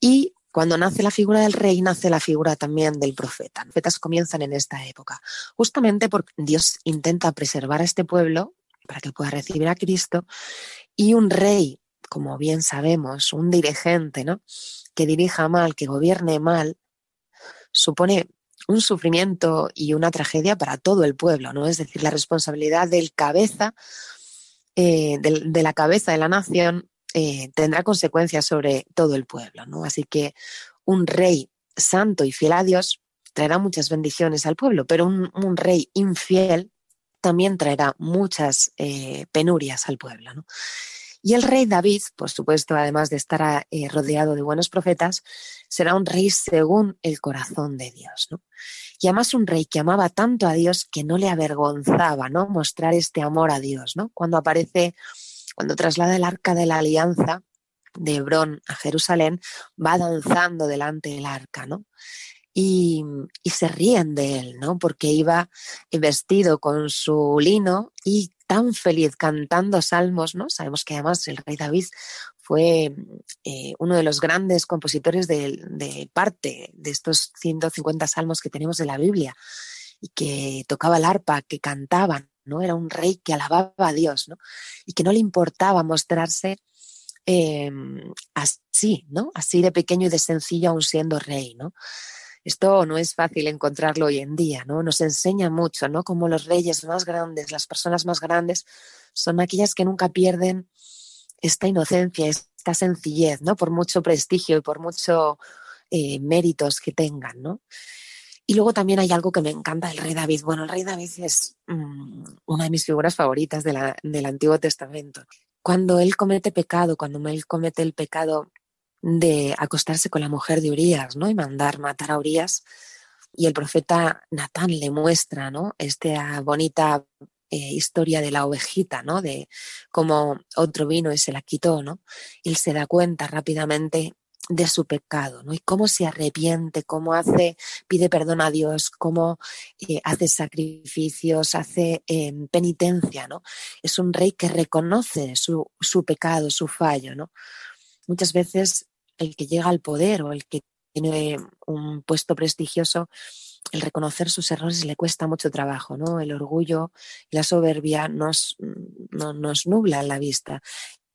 Y cuando nace la figura del rey, nace la figura también del profeta. Los profetas comienzan en esta época, justamente porque Dios intenta preservar a este pueblo para que pueda recibir a Cristo y un rey, como bien sabemos, un dirigente, ¿no? Que dirija mal, que gobierne mal, supone un sufrimiento y una tragedia para todo el pueblo, ¿no? Es decir, la responsabilidad del cabeza, eh, de, la cabeza de la nación, eh, tendrá consecuencias sobre todo el pueblo, ¿no? Así que un rey santo y fiel a Dios traerá muchas bendiciones al pueblo, pero un, rey infiel también traerá muchas eh, penurias al pueblo. ¿no? Y el rey David, por supuesto, además de estar eh, rodeado de buenos profetas, será un rey según el corazón de Dios. ¿no? Y además un rey que amaba tanto a Dios que no le avergonzaba ¿no? mostrar este amor a Dios. ¿no? Cuando aparece, cuando traslada el arca de la alianza de Hebrón a Jerusalén, va danzando delante del arca, ¿no? Y, se ríen de él, ¿no? Porque iba vestido con su lino y tan feliz cantando salmos, ¿no? Sabemos que además el rey David fue eh, uno de los grandes compositores de, parte de estos 150 salmos que tenemos de la Biblia y que tocaba el arpa, que cantaban, ¿no? Era un rey que alababa a Dios, ¿no? Y que no le importaba mostrarse em, así, ¿no? Así de pequeño y de sencillo aún siendo rey, ¿no? Esto no es fácil encontrarlo hoy en día, ¿no? Nos enseña mucho, ¿no? Como los reyes más grandes, las personas más grandes, son aquellas que nunca pierden esta inocencia, esta sencillez, ¿no? Por mucho prestigio y por mucho eh, méritos que tengan, ¿no? Y luego también hay algo que me encanta del rey David. Bueno, el rey David es mm, una de mis figuras favoritas del Antiguo Testamento. Cuando él comete pecado, cuando él comete el pecado de acostarse con la mujer de Urias, ¿no? Y mandar matar a Urias. Y el profeta Natán le muestra, ¿no? Esta bonita eh, historia de la ovejita, ¿no? De cómo otro vino y se la quitó, ¿no? Él se da cuenta rápidamente de su pecado, ¿no? Y cómo se arrepiente, cómo hace, pide perdón a Dios, cómo eh, hace sacrificios, hace em, penitencia, ¿no? Es un rey que reconoce su, su, pecado, su fallo, ¿no? Muchas veces el que llega al poder o el que tiene un puesto prestigioso, el reconocer sus errores le cuesta mucho trabajo, ¿no? El orgullo y la soberbia nos, nos nublan la vista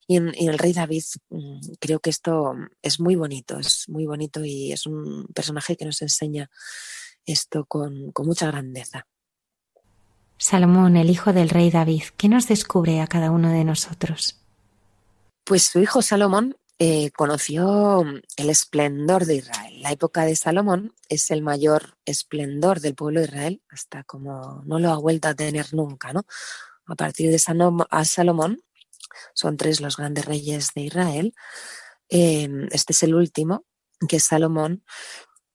y en, el rey David mm, creo que esto es muy bonito, es muy bonito y es un personaje que nos enseña esto con, mucha grandeza. Salomón, el hijo del rey David, ¿qué nos descubre a cada uno de nosotros? Pues su hijo Salomón eh, conoció el esplendor de Israel. La época de Salomón es el mayor esplendor del pueblo de Israel, hasta como no lo ha vuelto a tener nunca, ¿no? A partir de Salomón son tres los grandes reyes de Israel. Em, este es el último, que es Salomón,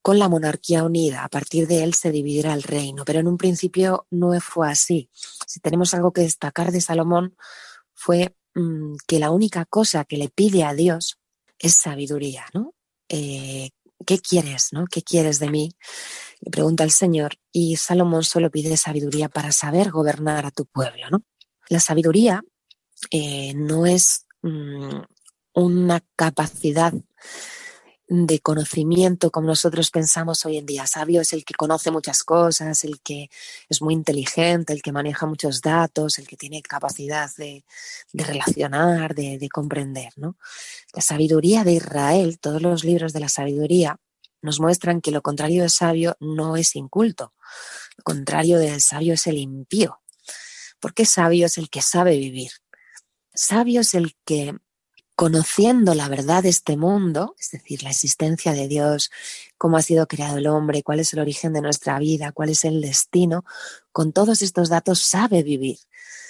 con la monarquía unida. A partir de él se dividirá el reino, pero en un principio no fue así. Si tenemos algo que destacar de Salomón, fue mm, que la única cosa que le pide a Dios es sabiduría, ¿no? Eh, ¿Qué quieres, no? ¿Qué quieres de mí? Le pregunta el Señor y Salomón solo pide sabiduría para saber gobernar a tu pueblo, ¿no? La sabiduría eh, no es mm, una capacidad de conocimiento como nosotros pensamos hoy en día. Sabio es el que conoce muchas cosas, el que es muy inteligente, el que maneja muchos datos, el que tiene capacidad de, relacionar, de, de comprender. ¿no? La sabiduría de Israel, todos los libros de la sabiduría, nos muestran que lo contrario de sabio no es inculto. Lo contrario del sabio es el impío. Porque sabio es el que sabe vivir, Sabio es el que, conociendo la verdad de este mundo, es decir, la existencia de Dios, cómo ha sido creado el hombre, cuál es el origen de nuestra vida, cuál es el destino, con todos estos datos sabe vivir,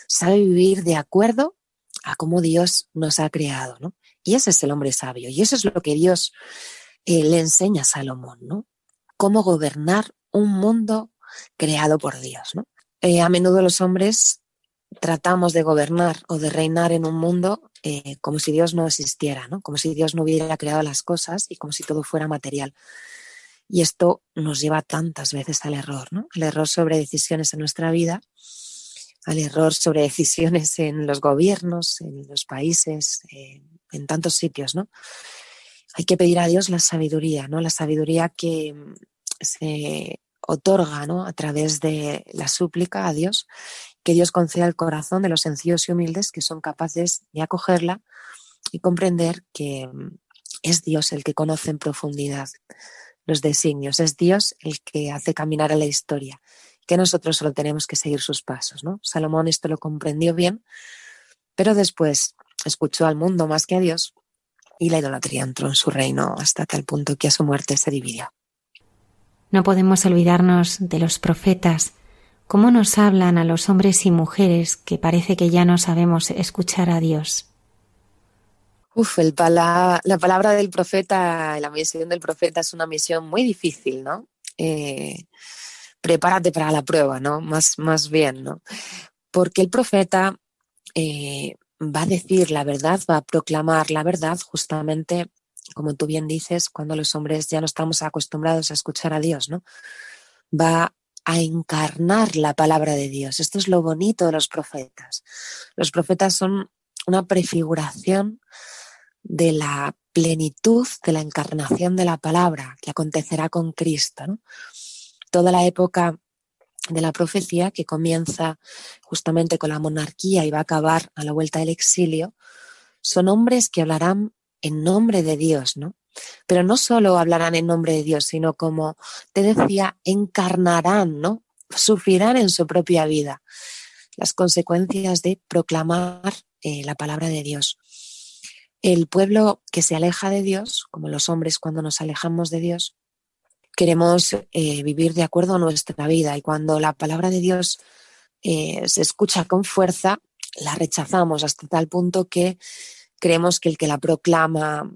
sabe vivir de acuerdo a cómo Dios nos ha creado, ¿no? Y ese es el hombre sabio, y eso es lo que Dios eh, le enseña a Salomón, ¿no? Cómo gobernar un mundo creado por Dios, ¿no? Eh, a menudo los hombres tratamos de gobernar o de reinar en un mundo eh, como si Dios no existiera, ¿no? como si Dios no hubiera creado las cosas y como si todo fuera material. Y esto nos lleva tantas veces al error, ¿no? al error sobre decisiones en nuestra vida, al error sobre decisiones en los gobiernos, en los países, eh, en tantos sitios. ¿no? Hay que pedir a Dios la sabiduría, ¿no? la sabiduría que se otorga ¿no? a través de la súplica a Dios que Dios conceda el corazón de los sencillos y humildes que son capaces de acogerla y comprender que mm, es Dios el que conoce en profundidad los designios, es Dios el que hace caminar a la historia, que nosotros solo tenemos que seguir sus pasos. ¿no? Salomón esto lo comprendió bien, pero después escuchó al mundo más que a Dios y la idolatría entró en su reino hasta tal punto que a su muerte se dividió. No podemos olvidarnos de los profetas ¿Cómo nos hablan a los hombres y mujeres que parece que ya no sabemos escuchar a Dios? Uf, el la palabra del profeta, la misión del profeta es una misión muy difícil, ¿no? Eh, prepárate para la prueba, ¿no? Más, más bien, ¿no? Porque el profeta eh, va a decir la verdad, va a proclamar la verdad justamente, como tú bien dices, cuando los hombres ya no estamos acostumbrados a escuchar a Dios, ¿no? Va a encarnar la palabra de Dios. Esto es lo bonito de los profetas. Los profetas son una prefiguración de la plenitud de la encarnación de la palabra que acontecerá con Cristo. Toda la época de la profecía que comienza justamente con la monarquía y va a acabar a la vuelta del exilio, son hombres que hablarán en nombre de Dios, ¿no? Pero no solo hablarán en nombre de Dios, sino como te decía, encarnarán, ¿no? Sufrirán en su propia vida las consecuencias de proclamar eh, la palabra de Dios. El pueblo que se aleja de Dios, como los hombres cuando nos alejamos de Dios, queremos eh, vivir de acuerdo a nuestra vida y cuando la palabra de Dios eh, se escucha con fuerza, la rechazamos hasta tal punto que creemos que el que la proclama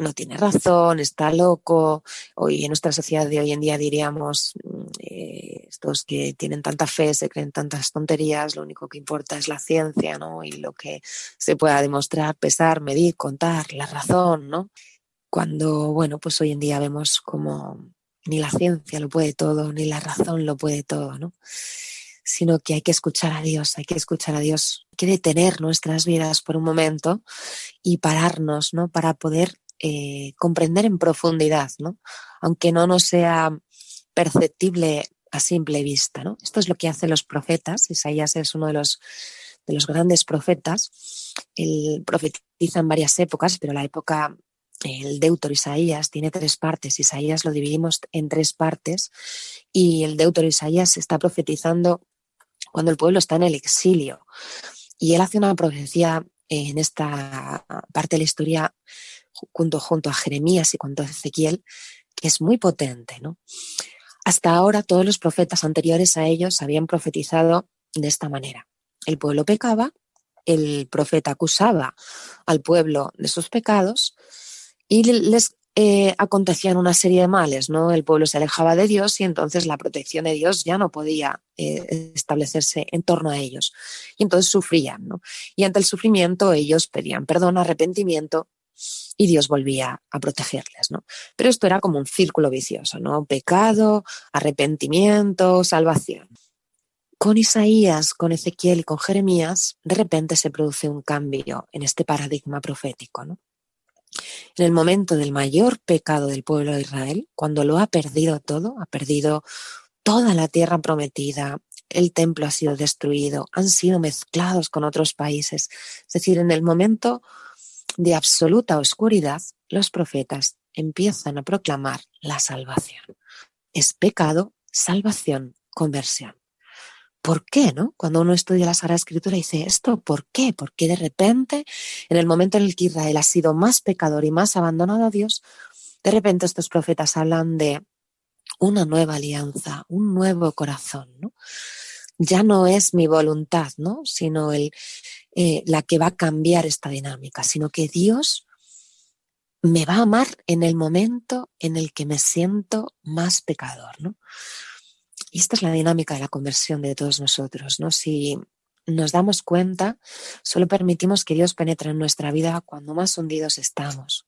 no tiene razón, está loco. Hoy en nuestra sociedad de hoy en día diríamos, mm, eh, estos que tienen tanta fe, se creen tantas tonterías, lo único que importa es la ciencia, ¿no? Y lo que se pueda demostrar, pesar, medir, contar, la razón, ¿no? Cuando, bueno, pues hoy en día vemos como ni la ciencia lo puede todo, ni la razón lo puede todo, ¿no? Sino que hay que escuchar a Dios, hay que escuchar a Dios, hay que detener nuestras vidas por un momento y pararnos, ¿no? Para poder eh, comprender en profundidad, ¿no? Aunque no nos sea perceptible a simple vista, ¿no? Esto es lo que hacen los profetas. Isaías es uno de los, de los grandes profetas. Él profetiza en varias épocas, pero la época el Deutor Isaías tiene tres partes. Isaías lo dividimos en tres partes y el Deutor Isaías está profetizando cuando el pueblo está en el exilio. Y él hace una profecía en esta parte de la historia junto, a Jeremías y junto a Ezequiel, que es muy potente. ¿no? Hasta ahora todos los profetas anteriores a ellos habían profetizado de esta manera. El pueblo pecaba, el profeta acusaba al pueblo de sus pecados y les eh, acontecían una serie de males, ¿no? El pueblo se alejaba de Dios y entonces la protección de Dios ya no podía eh, establecerse en torno a ellos. Y entonces sufrían, ¿no? Y ante el sufrimiento ellos pedían perdón, arrepentimiento y Dios volvía a protegerles, ¿no? Pero esto era como un círculo vicioso, ¿no? Pecado, arrepentimiento, salvación. Con Isaías, con Ezequiel y con Jeremías, de repente se produce un cambio en este paradigma profético, ¿no? En el momento del mayor pecado del pueblo de Israel, cuando lo ha perdido todo, ha perdido toda la tierra prometida, el templo ha sido destruido, han sido mezclados con otros países. Es decir, en el momento de absoluta oscuridad, los profetas empiezan a proclamar la salvación. Es pecado, salvación, conversión. ¿Por qué, no? Cuando uno estudia la Sagrada Escritura dice esto, ¿por qué? Porque de repente, en el momento en el que Israel ha sido más pecador y más abandonado a Dios, de repente estos profetas hablan de una nueva alianza, un nuevo corazón, ¿no? Ya no es mi voluntad, ¿no? Sino el, eh, la que va a cambiar esta dinámica, sino que Dios me va a amar en el momento en el que me siento más pecador, ¿no? Y esta es la dinámica de la conversión de todos nosotros, ¿no? Si nos damos cuenta, solo permitimos que Dios penetre en nuestra vida cuando más hundidos estamos,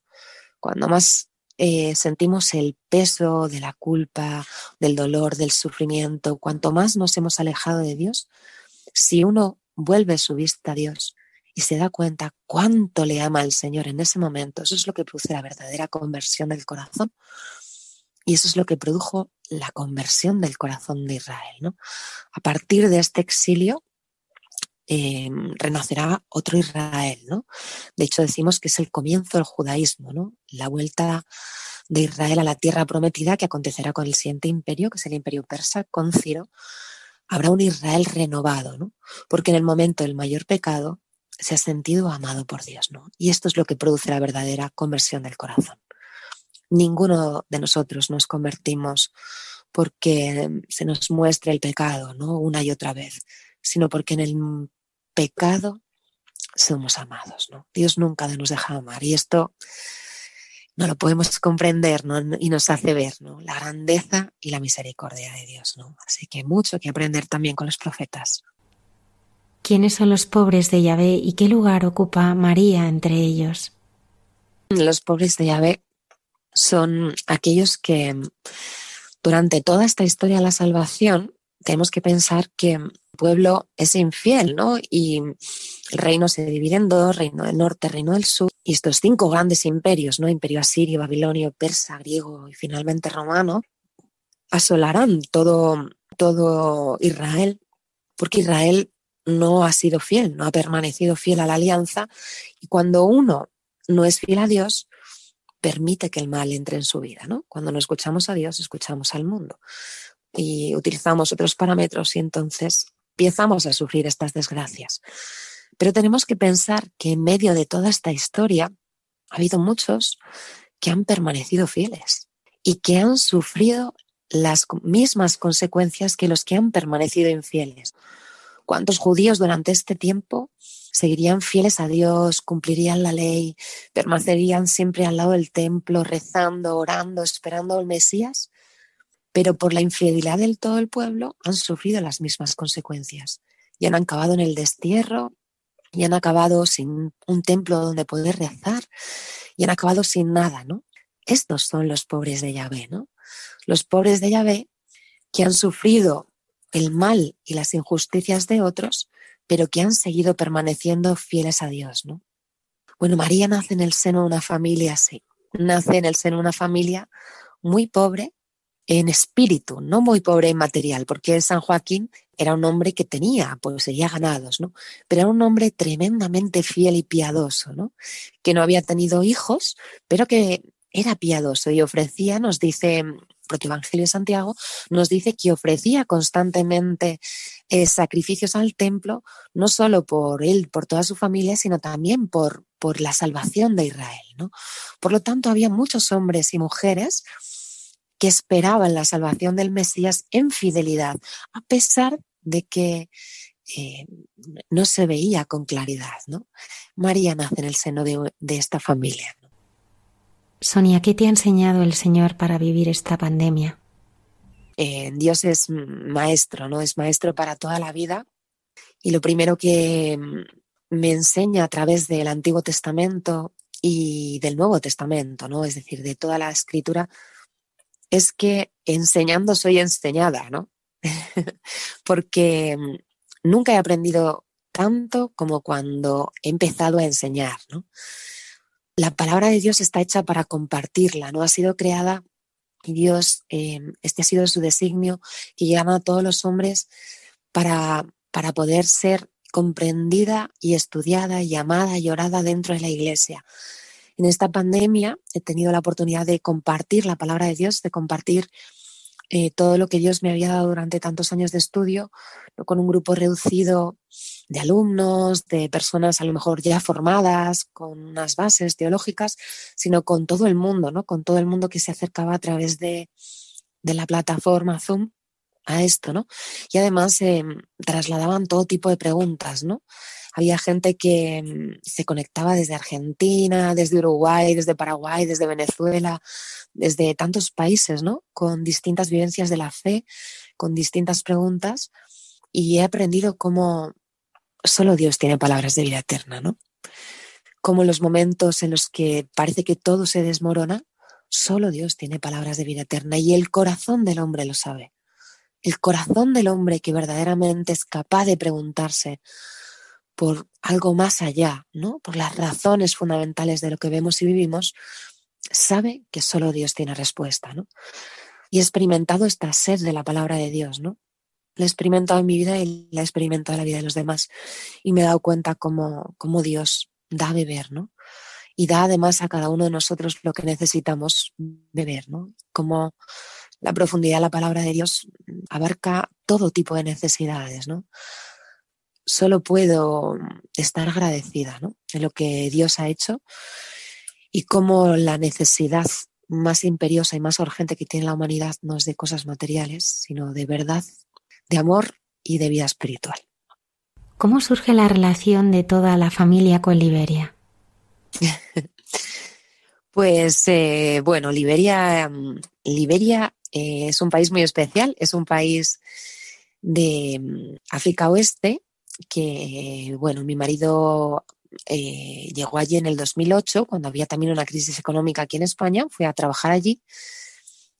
cuando más eh, sentimos el peso de la culpa, del dolor, del sufrimiento, cuanto más nos hemos alejado de Dios, si uno vuelve su vista a Dios y se da cuenta cuánto le ama el Señor en ese momento, eso es lo que produce la verdadera conversión del corazón. Y eso es lo que produjo la conversión del corazón de Israel. ¿no? A partir de este exilio, eh, renacerá otro Israel, ¿no? De hecho, decimos que es el comienzo del judaísmo, ¿no? La vuelta de Israel a la tierra prometida que acontecerá con el siguiente imperio, que es el imperio persa, con Ciro, habrá un Israel renovado, ¿no? Porque en el momento del mayor pecado se ha sentido amado por Dios, ¿no? Y esto es lo que produce la verdadera conversión del corazón. Ninguno de nosotros nos convertimos porque se nos muestre el pecado, ¿no? Una y otra vez, sino porque en el pecado somos amados, ¿no? Dios nunca nos deja amar y esto no lo podemos comprender ¿no? y nos hace ver ¿no? la grandeza y la misericordia de Dios. ¿no? Así que mucho que aprender también con los profetas. ¿Quiénes son los pobres de Yahvé y qué lugar ocupa María entre ellos? Los pobres de Yahvé son aquellos que durante toda esta historia de la salvación tenemos que pensar que el pueblo es infiel, ¿no? Y el reino se divide en dos, reino del norte, reino del sur, y estos cinco grandes imperios, ¿no? Imperio asirio, babilonio, persa, griego y finalmente romano, asolarán todo, todo Israel, porque Israel no ha sido fiel, no ha permanecido fiel a la alianza y cuando uno no es fiel a Dios, permite que el mal entre en su vida, ¿no? Cuando no escuchamos a Dios, escuchamos al mundo y utilizamos otros parámetros y entonces empezamos a sufrir estas desgracias. Pero tenemos que pensar que en medio de toda esta historia ha habido muchos que han permanecido fieles y que han sufrido las mismas consecuencias que los que han permanecido infieles. ¿Cuántos judíos durante este tiempo seguirían fieles a Dios, cumplirían la ley, permanecerían siempre al lado del templo, rezando, orando, esperando al Mesías? Pero por la infidelidad del todo el pueblo han sufrido las mismas consecuencias y han acabado en el destierro y han acabado sin un templo donde poder rezar y han acabado sin nada, ¿no? Estos son los pobres de Yahvé, ¿no? Los pobres de Yahvé que han sufrido el mal y las injusticias de otros, pero que han seguido permaneciendo fieles a Dios, ¿no? Bueno, María nace en el seno de una familia así. Nace en el seno de una familia muy pobre en espíritu, no muy pobre en material, porque San Joaquín era un hombre que tenía, seguía ganados, ¿no? Pero era un hombre tremendamente fiel y piadoso, ¿no? Que no había tenido hijos, pero que era piadoso y ofrecía, nos dice Evangelio de Santiago, nos dice que ofrecía constantemente eh, sacrificios al templo, no solo por él, por toda su familia, sino también por, por la salvación de Israel. ¿no? Por lo tanto, había muchos hombres y mujeres que esperaban la salvación del Mesías en fidelidad, a pesar de que eh, no se veía con claridad. ¿no? María nace en el seno de, de esta familia. Sonia, ¿qué te ha enseñado el Señor para vivir esta pandemia? Eh, Dios es maestro, ¿no? Es maestro para toda la vida. Y lo primero que mm, me enseña a través del Antiguo Testamento y del Nuevo Testamento, ¿no? Es decir, de toda la escritura, es que enseñando soy enseñada, ¿no? [laughs] Porque mm, nunca he aprendido tanto como cuando he empezado a enseñar, ¿no? la palabra de Dios está hecha para compartirla, no ha sido creada y Dios, eh, este ha sido su designio, que llama a todos los hombres para, para poder ser comprendida y estudiada y amada y orada dentro de la iglesia. En esta pandemia he tenido la oportunidad de compartir la palabra de Dios, de compartir eh, todo lo que Dios me había dado durante tantos años de estudio, con un grupo reducido de alumnos, de personas a lo mejor ya formadas, con unas bases teológicas, sino con todo el mundo, ¿no? Con todo el mundo que se acercaba a través de, de la plataforma Zoom a esto, ¿no? Y además eh, trasladaban todo tipo de preguntas, ¿no? Había gente que mm, se conectaba desde Argentina, desde Uruguay, desde Paraguay, desde Venezuela, desde tantos países, ¿no? Con distintas vivencias de la fe, con distintas preguntas. Y he aprendido cómo solo Dios tiene palabras de vida eterna, ¿no? Como en los momentos en los que parece que todo se desmorona, solo Dios tiene palabras de vida eterna y el corazón del hombre lo sabe. El corazón del hombre que verdaderamente es capaz de preguntarse por algo más allá, ¿no? Por las razones fundamentales de lo que vemos y vivimos, sabe que solo Dios tiene respuesta, ¿no? Y he experimentado esta sed de la palabra de Dios, ¿no? La he experimentado en mi vida y la he experimentado en la vida de los demás. Y me he dado cuenta cómo, cómo Dios da a beber, ¿no? Y da además a cada uno de nosotros lo que necesitamos beber, ¿no? Como la profundidad de la palabra de Dios abarca todo tipo de necesidades, ¿no? Solo puedo estar agradecida ¿no? de lo que Dios ha hecho y cómo la necesidad más imperiosa y más urgente que tiene la humanidad no es de cosas materiales, sino de verdad, de amor y de vida espiritual. ¿Cómo surge la relación de toda la familia con Liberia? [laughs] pues eh, bueno, Liberia, mm, Liberia eh, es un país muy especial, es un país de mm, África Oeste que, bueno, mi marido eh, llegó allí en el 2008, cuando había también una crisis económica aquí en España, fui a trabajar allí.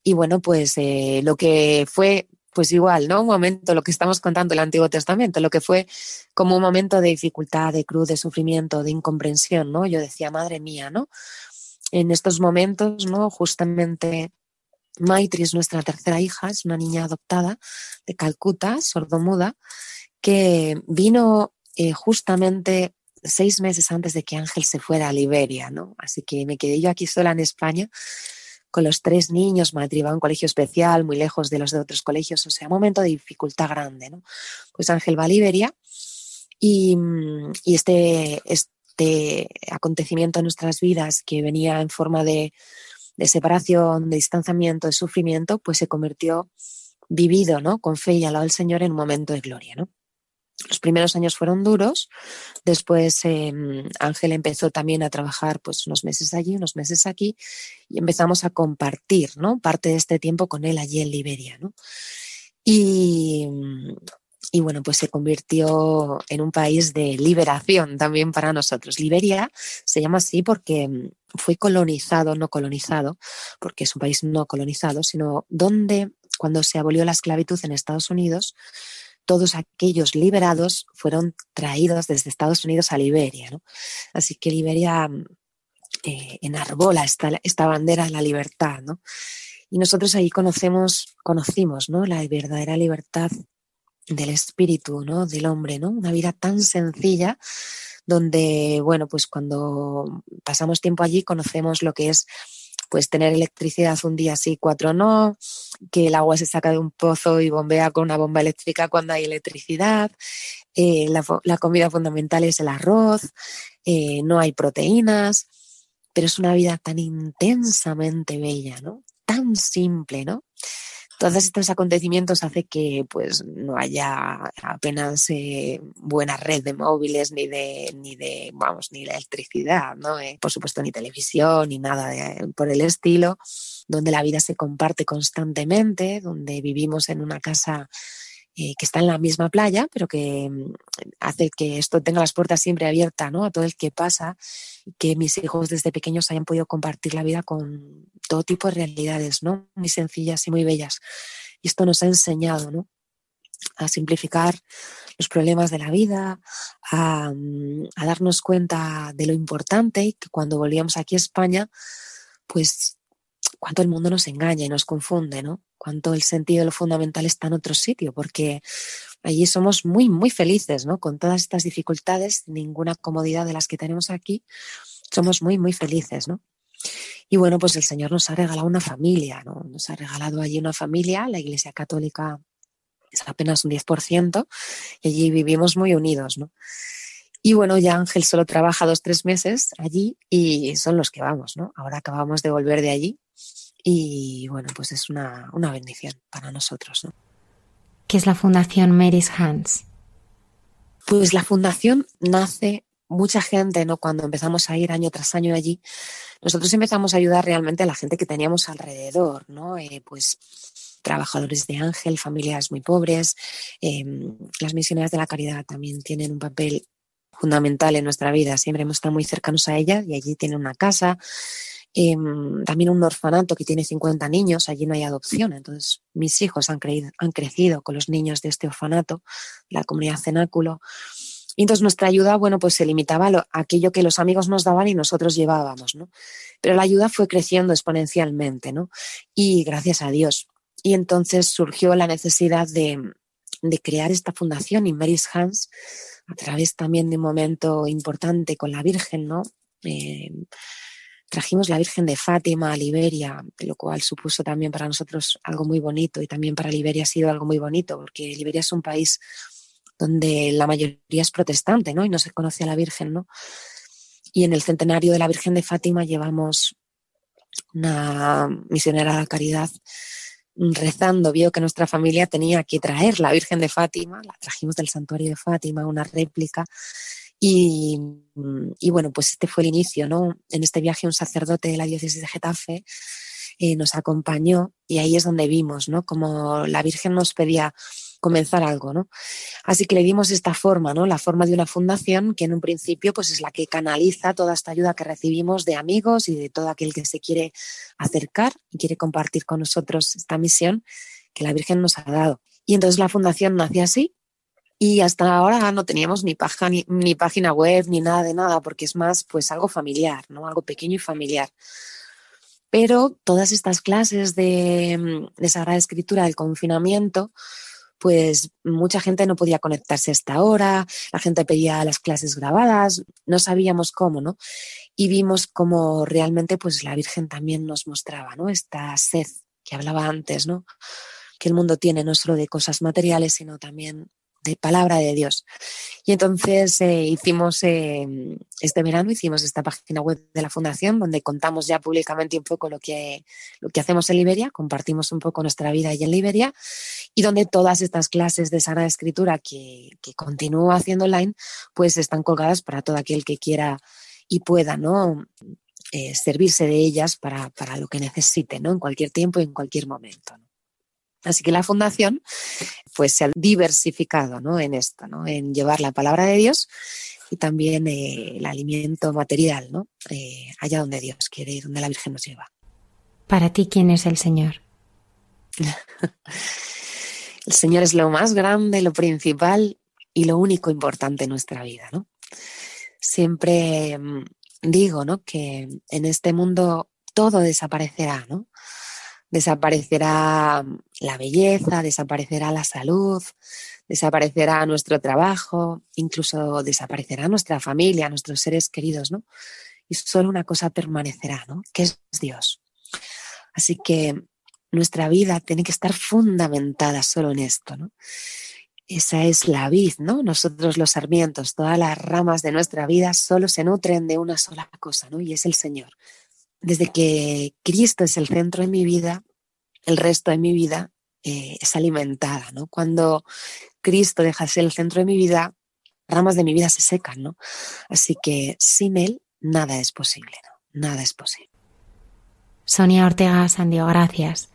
Y bueno, pues eh, lo que fue, pues igual, ¿no? Un momento, lo que estamos contando el Antiguo Testamento, lo que fue como un momento de dificultad, de cruz, de sufrimiento, de incomprensión, ¿no? Yo decía, madre mía, ¿no? En estos momentos, ¿no? Justamente Maitri es nuestra tercera hija, es una niña adoptada de Calcuta, sordomuda, que vino eh, justamente seis meses antes de que Ángel se fuera a Liberia, ¿no? Así que me quedé yo aquí sola en España con los tres niños, Maitri va a un colegio especial, muy lejos de los de otros colegios, o sea, momento de dificultad grande, ¿no? Pues Ángel va a Liberia y, y este, este acontecimiento en nuestras vidas que venía en forma de de separación, de distanciamiento, de sufrimiento, pues se convirtió vivido, ¿no? Con fe y al lado del Señor en un momento de gloria, ¿no? Los primeros años fueron duros, después em, Ángel empezó también a trabajar pues unos meses allí, unos meses aquí, y empezamos a compartir, ¿no? Parte de este tiempo con él allí en Liberia, ¿no? Y, y bueno, pues se convirtió en un país de liberación también para nosotros. Liberia se llama así porque fue colonizado, no colonizado, porque es un país no colonizado, sino donde cuando se abolió la esclavitud en Estados Unidos, todos aquellos liberados fueron traídos desde Estados Unidos a Liberia. ¿no? Así que Liberia eh, enarbola esta, esta, bandera de la libertad. ¿no? Y nosotros ahí conocemos, conocimos ¿no? la verdadera libertad del espíritu, ¿no? del hombre, ¿no? una vida tan sencilla donde, bueno, pues cuando pasamos tiempo allí conocemos lo que es pues tener electricidad un día sí, cuatro no, que el agua se saca de un pozo y bombea con una bomba eléctrica cuando hay electricidad, eh, la, comida fundamental es el arroz, eh, no hay proteínas, pero es una vida tan intensamente bella, ¿no? Tan simple, ¿no? Todos estos acontecimientos hace que pues no haya apenas eh, buena red de móviles ni de ni de vamos ni la electricidad no eh, por supuesto ni televisión ni nada por el estilo donde la vida se comparte constantemente donde vivimos en una casa eh, que está en la misma playa, pero que mm, hace que esto tenga las puertas siempre abiertas ¿no? a todo el que pasa, que mis hijos desde pequeños hayan podido compartir la vida con todo tipo de realidades, ¿no? muy sencillas y muy bellas. Y esto nos ha enseñado ¿no? a simplificar los problemas de la vida, a, mm, a darnos cuenta de lo importante y que cuando volvíamos aquí a España, pues cuánto el mundo nos engaña y nos confunde, ¿no? Cuánto el sentido de lo fundamental está en otro sitio, porque allí somos muy, muy felices, ¿no? Con todas estas dificultades, ninguna comodidad de las que tenemos aquí, somos muy, muy felices, ¿no? Y bueno, pues el Señor nos ha regalado una familia, ¿no? Nos ha regalado allí una familia, la Iglesia Católica es apenas un 10%, y allí vivimos muy unidos, ¿no? Y bueno, ya Ángel solo trabaja dos, tres meses allí y son los que vamos, ¿no? Ahora acabamos de volver de allí y bueno, pues es una, una bendición para nosotros. ¿no? ¿Qué es la Fundación Mary's Hands? Pues la fundación nace mucha gente, ¿no? Cuando empezamos a ir año tras año allí, nosotros empezamos a ayudar realmente a la gente que teníamos alrededor, ¿no? Eh, pues trabajadores de Ángel, familias muy pobres. Eh, las misioneras de la caridad también tienen un papel fundamental en nuestra vida. Siempre hemos estado muy cercanos a ellas y allí tienen una casa. Em, también un orfanato que tiene 50 niños, allí no hay adopción. Entonces, mis hijos han, creído, han crecido con los niños de este orfanato, la comunidad cenáculo. Y entonces nuestra ayuda, bueno, pues se limitaba a, aquello que los amigos nos daban y nosotros llevábamos, ¿no? Pero la ayuda fue creciendo exponencialmente, ¿no? Y gracias a Dios. Y entonces surgió la necesidad de, de crear esta fundación in Mary's Hands a través también de un momento importante con la Virgen, ¿no? Eh, trajimos la Virgen de Fátima a Liberia, lo cual supuso también para nosotros algo muy bonito y también para Liberia ha sido algo muy bonito, porque Liberia es un país donde la mayoría es protestante, ¿no? Y no se conoce a la Virgen, ¿no? Y en el centenario de la Virgen de Fátima llevamos una misionera de la caridad rezando, vio que nuestra familia tenía que traer la Virgen de Fátima, la trajimos del santuario de Fátima, una réplica, y, y, bueno, pues este fue el inicio, ¿no? En este viaje un sacerdote de la diócesis de Getafe eh, nos acompañó y ahí es donde vimos, ¿no? Como la Virgen nos pedía comenzar algo, ¿no? Así que le dimos esta forma, ¿no? La forma de una fundación que en un principio pues es la que canaliza toda esta ayuda que recibimos de amigos y de todo aquel que se quiere acercar y quiere compartir con nosotros esta misión que la Virgen nos ha dado. Y entonces la fundación nace así y hasta ahora no teníamos ni, ni, ni, página web ni nada de nada porque es más pues algo familiar, ¿no? Algo pequeño y familiar. Pero todas estas clases de, de Sagrada Escritura del confinamiento, pues mucha gente no podía conectarse a esta hora, la gente pedía las clases grabadas, no sabíamos cómo, ¿no? Y vimos cómo realmente pues la Virgen también nos mostraba, ¿no? Esta sed que hablaba antes, ¿no? Que el mundo tiene no solo de cosas materiales, sino también de palabra de Dios. Y entonces eh, hicimos, eh, este verano hicimos esta página web de la Fundación donde contamos ya públicamente un poco lo que, lo que hacemos en Liberia, compartimos un poco nuestra vida ahí en Liberia y donde todas estas clases de Sagrada Escritura que, que continúo haciendo online, pues están colgadas para todo aquel que quiera y pueda, ¿no? Eh, servirse de ellas para, para, lo que necesite, ¿no? En cualquier tiempo y en cualquier momento. Así que la fundación pues se ha diversificado ¿no? en esto, ¿no? en llevar la palabra de Dios y también eh, el alimento material, ¿no? Eh, allá donde Dios quiere y donde la Virgen nos lleva. Para ti, ¿quién es el Señor? [laughs] el Señor es lo más grande, lo principal y lo único importante en nuestra vida, ¿no? Siempre mm, digo, ¿no? Que en este mundo todo desaparecerá, ¿no? Desaparecerá la belleza, desaparecerá la salud, desaparecerá nuestro trabajo, incluso desaparecerá nuestra familia, nuestros seres queridos, ¿no? Y solo una cosa permanecerá, ¿no? Que es Dios. Así que nuestra vida tiene que estar fundamentada solo en esto, ¿no? Esa es la vid, ¿no? Nosotros los sarmientos, todas las ramas de nuestra vida solo se nutren de una sola cosa, ¿no? Y es el Señor desde que Cristo es el centro de mi vida, el resto de mi vida eh, es alimentada, ¿no? Cuando Cristo deja de ser el centro de mi vida, ramas de mi vida se secan, ¿no? Así que sin Él nada es posible, ¿no? Nada es posible. Sonia Ortega Sandio, gracias.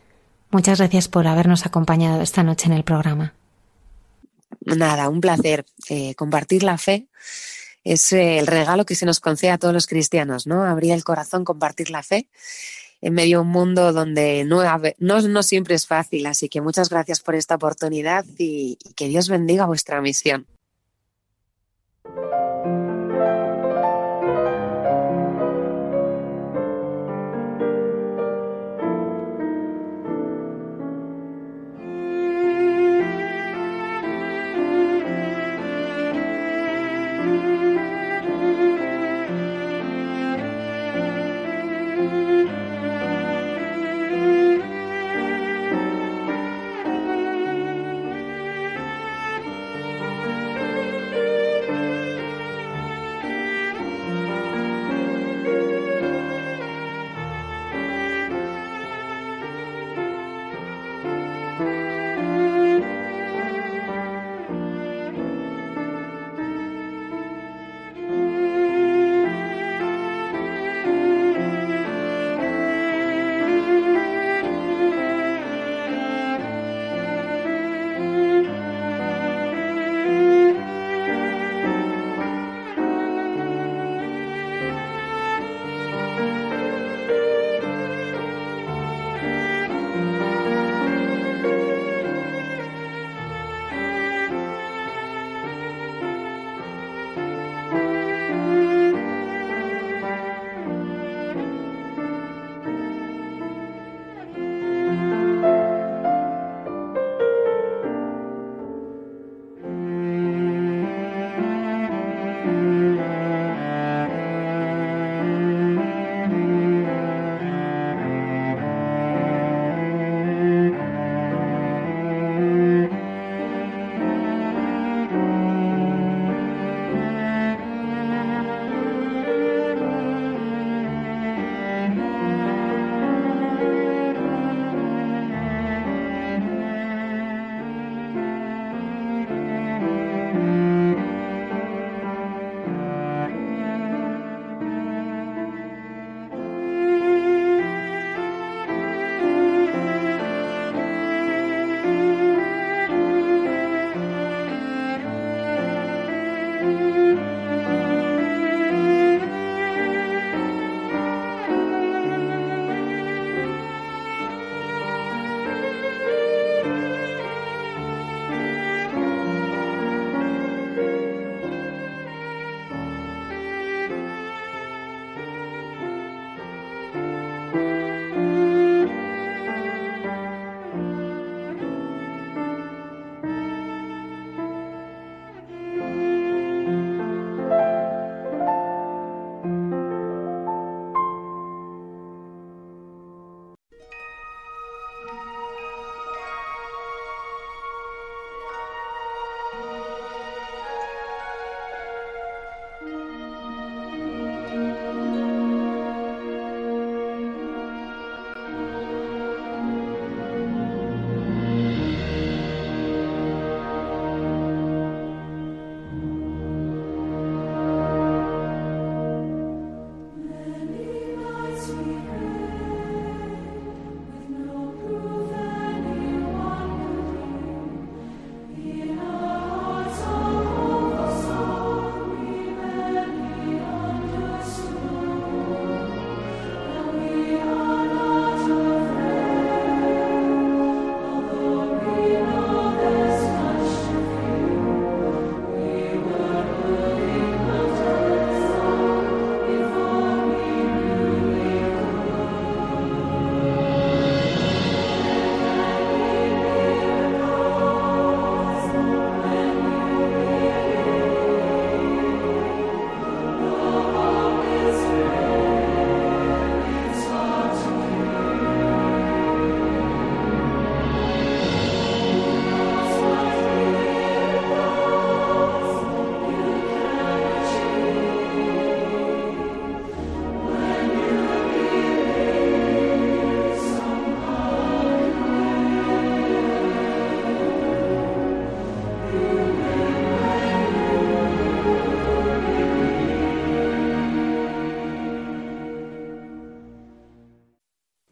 Muchas gracias por habernos acompañado esta noche en el programa. Nada, un placer eh, compartir la fe es eh, el regalo que se nos concede a todos los cristianos, ¿no? Abrir el corazón, compartir la fe en medio de un mundo donde no, no, no siempre es fácil. Así que muchas gracias por esta oportunidad y, y que Dios bendiga vuestra misión.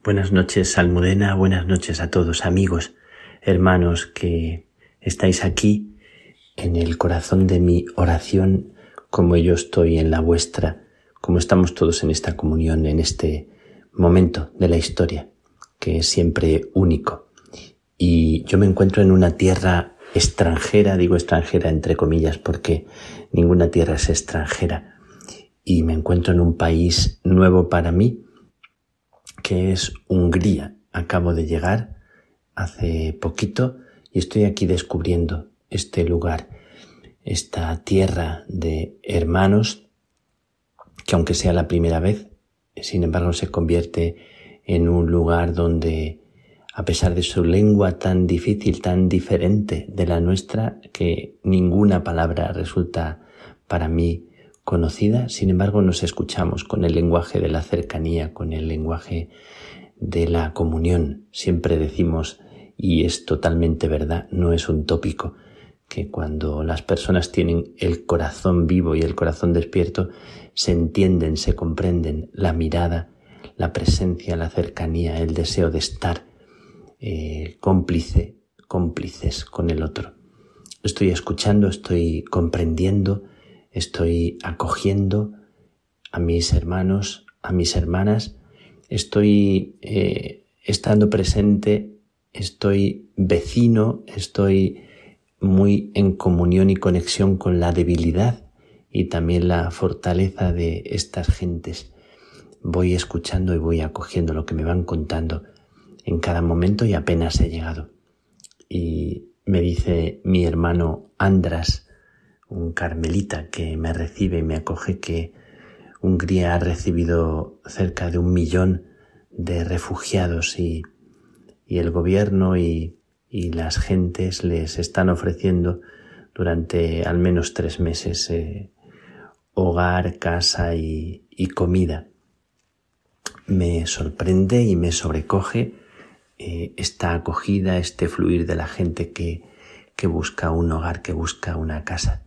Buenas noches, Almudena, buenas noches a todos, amigos, hermanos que estáis aquí en el corazón de mi oración, como yo estoy en la vuestra, como estamos todos en esta comunión, en este momento de la historia, que es siempre único. Y yo me encuentro en una tierra extranjera, digo extranjera entre comillas, porque ninguna tierra es extranjera, y me encuentro en un país nuevo para mí, que es Hungría. Acabo de llegar hace poquito y estoy aquí descubriendo este lugar, esta tierra de hermanos, que aunque sea la primera vez, sin embargo se convierte en un lugar donde, a pesar de su lengua tan difícil, tan diferente de la nuestra, que ninguna palabra resulta para mí conocida, sin embargo nos escuchamos con el lenguaje de la cercanía, con el lenguaje de la comunión. Siempre decimos, y es totalmente verdad, no es un tópico, que cuando las personas tienen el corazón vivo y el corazón despierto, se entienden, se comprenden la mirada, la presencia, la cercanía, el deseo de estar eh, cómplice, cómplices con el otro. Estoy escuchando, estoy comprendiendo, estoy acogiendo a mis hermanos, a mis hermanas, estoy eh, estando presente, estoy vecino, estoy muy en comunión y conexión con la debilidad y también la fortaleza de estas gentes. Voy escuchando y voy acogiendo lo que me van contando en cada momento y apenas he llegado. Y me dice mi hermano Andras, un carmelita que me recibe y me acoge que Hungría ha recibido cerca de un millón de refugiados y, y el gobierno y, y, las gentes les están ofreciendo durante al menos tres meses eh, hogar, casa y, y, comida. Me sorprende y me sobrecoge eh, esta acogida, este fluir de la gente que, que busca un hogar, que busca una casa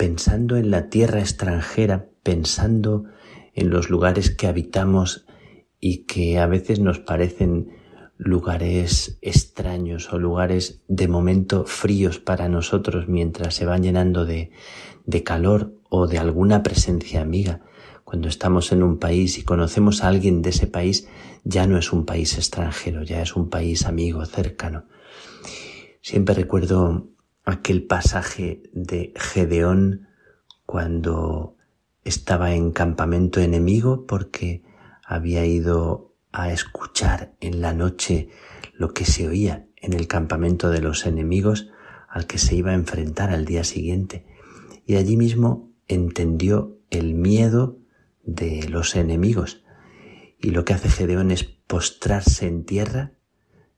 pensando en la tierra extranjera, pensando en los lugares que habitamos y que a veces nos parecen lugares extraños o lugares de momento fríos para nosotros mientras se van llenando de, calor o de alguna presencia amiga. Cuando estamos en un país y conocemos a alguien de ese país, ya no es un país extranjero, ya es un país amigo, cercano. Siempre recuerdo aquel pasaje de Gedeón cuando estaba en campamento enemigo porque había ido a escuchar en la noche lo que se oía en el campamento de los enemigos al que se iba a enfrentar al día siguiente. Y allí mismo entendió el miedo de los enemigos. Y lo que hace Gedeón es postrarse en tierra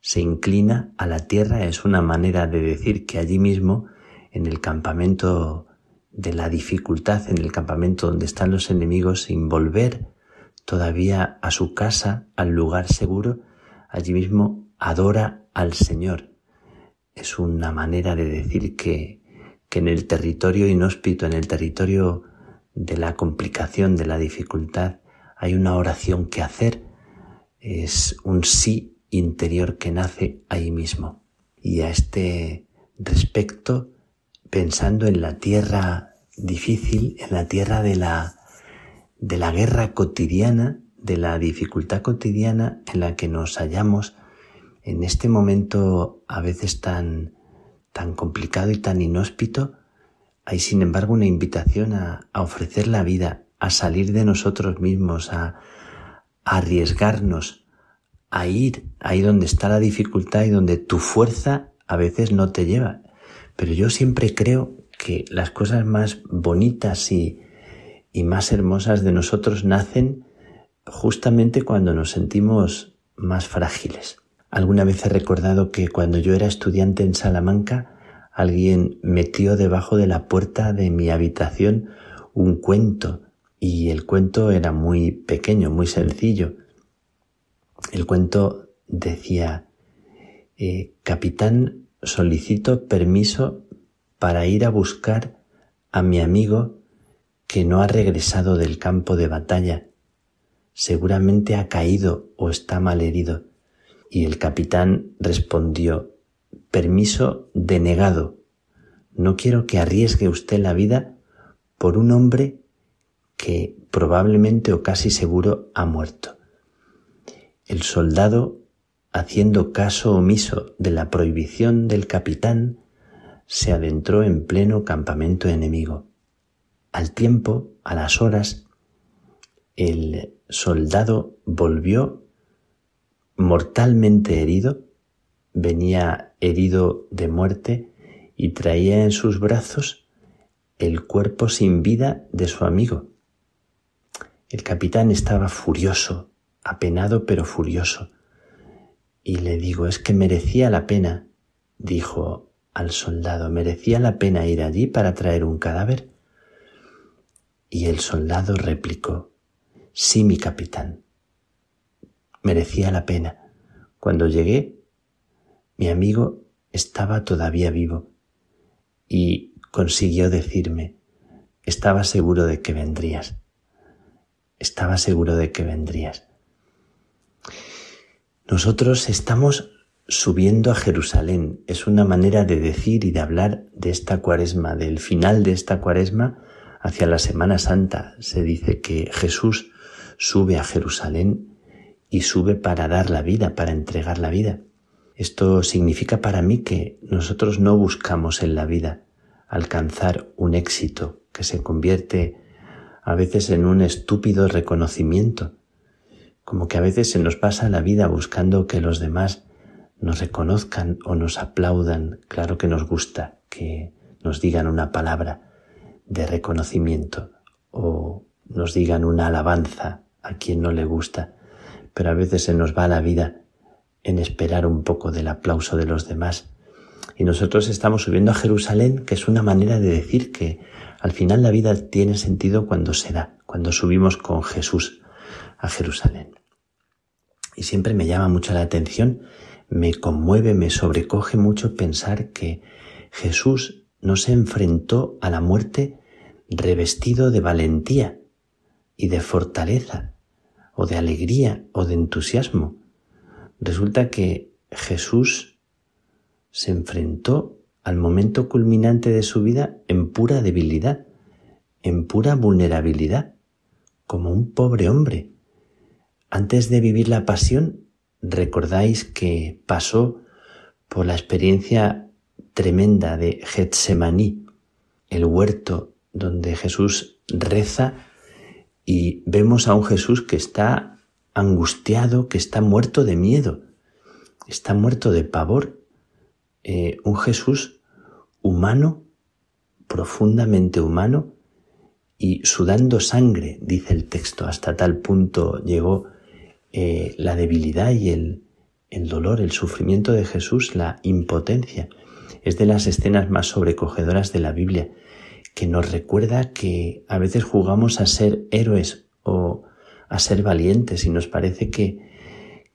se inclina a la tierra es una manera de decir que allí mismo, en el campamento de la dificultad, en el campamento donde están los enemigos, sin volver todavía a su casa, al lugar seguro, allí mismo adora al Señor. Es una manera de decir que, que en el territorio inhóspito, en el territorio de la complicación, de la dificultad, hay una oración que hacer. Es un sí interior que nace ahí mismo. Y a este respecto, pensando en la tierra difícil, en la tierra de la, de la guerra cotidiana, de la dificultad cotidiana en la que nos hallamos en este momento a veces tan, tan complicado y tan inhóspito, hay sin embargo una invitación a, ofrecer la vida, a salir de nosotros mismos, a arriesgarnos, a ir ahí donde está la dificultad y donde tu fuerza a veces no te lleva. Pero yo siempre creo que las cosas más bonitas y, y más hermosas de nosotros nacen justamente cuando nos sentimos más frágiles. Alguna vez he recordado que cuando yo era estudiante en Salamanca, alguien metió debajo de la puerta de mi habitación un cuento y el cuento era muy pequeño, muy sencillo el cuento decía, eh, capitán, solicito permiso para ir a buscar a mi amigo que no ha regresado del campo de batalla. seguramente ha caído o está mal herido. Y el capitán respondió, permiso denegado. No quiero que arriesgue usted la vida por un hombre que probablemente o casi seguro ha muerto. El soldado, haciendo caso omiso de la prohibición del capitán, se adentró en pleno campamento enemigo. Al tiempo, a las horas, el soldado volvió mortalmente herido, venía herido de muerte y traía en sus brazos el cuerpo sin vida de su amigo. El capitán estaba furioso, apenado pero furioso. Y le digo, es que merecía la pena, dijo al soldado, merecía la pena ir allí para traer un cadáver. Y el soldado replicó, sí, mi capitán, merecía la pena. Cuando llegué, mi amigo estaba todavía vivo y consiguió decirme, estaba seguro de que vendrías, estaba seguro de que vendrías. Nosotros estamos subiendo a Jerusalén. Es una manera de decir y de hablar de esta cuaresma, del final de esta cuaresma hacia la Semana Santa. Se dice que Jesús sube a Jerusalén y sube para dar la vida, para entregar la vida. Esto significa para mí que nosotros no buscamos en la vida alcanzar un éxito que se convierte a veces en un estúpido reconocimiento, como que a veces se nos pasa la vida buscando que los demás nos reconozcan o nos aplaudan. Claro que nos gusta que nos digan una palabra de reconocimiento o nos digan una alabanza a quien no le gusta, pero a veces se nos va la vida en esperar un poco del aplauso de los demás. Y nosotros estamos subiendo a Jerusalén, que es una manera de decir que al final la vida tiene sentido cuando se da, cuando subimos con Jesús a Jerusalén. Y siempre me llama mucho la atención me conmueve, me sobrecoge mucho pensar que Jesús no se enfrentó a la muerte revestido de valentía y de fortaleza, o de alegría, o de entusiasmo. Resulta que Jesús se enfrentó al momento culminante de su vida en pura debilidad, en pura vulnerabilidad, como un pobre hombre. Antes de vivir la pasión, recordáis que pasó por la experiencia tremenda de Getsemaní, el huerto donde Jesús reza y vemos a un Jesús que está angustiado, que está muerto de miedo, está muerto de pavor, eh, un Jesús humano, profundamente humano y sudando sangre, dice el texto, hasta tal punto llegó eh, la debilidad y el, el dolor, el sufrimiento de Jesús, la impotencia. Es de las escenas más sobrecogedoras de la Biblia, que nos recuerda que a veces jugamos a ser héroes o a ser valientes y nos parece que,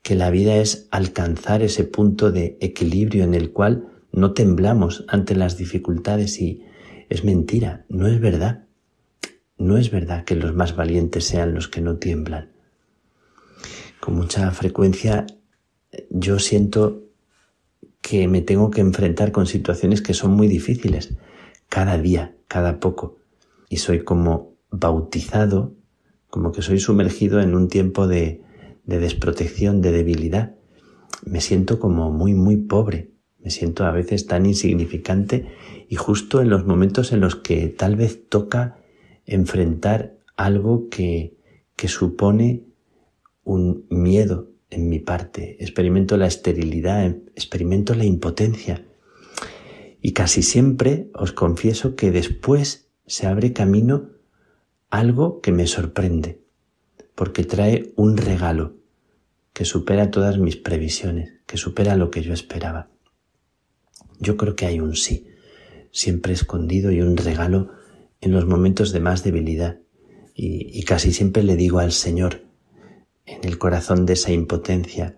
que la vida es alcanzar ese punto de equilibrio en el cual no temblamos ante las dificultades y es mentira, no es verdad. No es verdad que los más valientes sean los que no tiemblan con mucha frecuencia yo siento que me tengo que enfrentar con situaciones que son muy difíciles, cada día, cada poco. Y soy como bautizado, como que soy sumergido en un tiempo de, de desprotección, de debilidad. Me siento como muy, muy pobre, me siento a veces tan insignificante y justo en los momentos en los que tal vez toca enfrentar algo que, que supone un miedo en mi parte, experimento la esterilidad, experimento la impotencia. Y casi siempre os confieso que después se abre camino algo que me sorprende, porque trae un regalo que supera todas mis previsiones, que supera lo que yo esperaba. Yo creo que hay un sí, siempre escondido y un regalo en los momentos de más debilidad. Y, y casi siempre le digo al Señor, en el corazón de esa impotencia,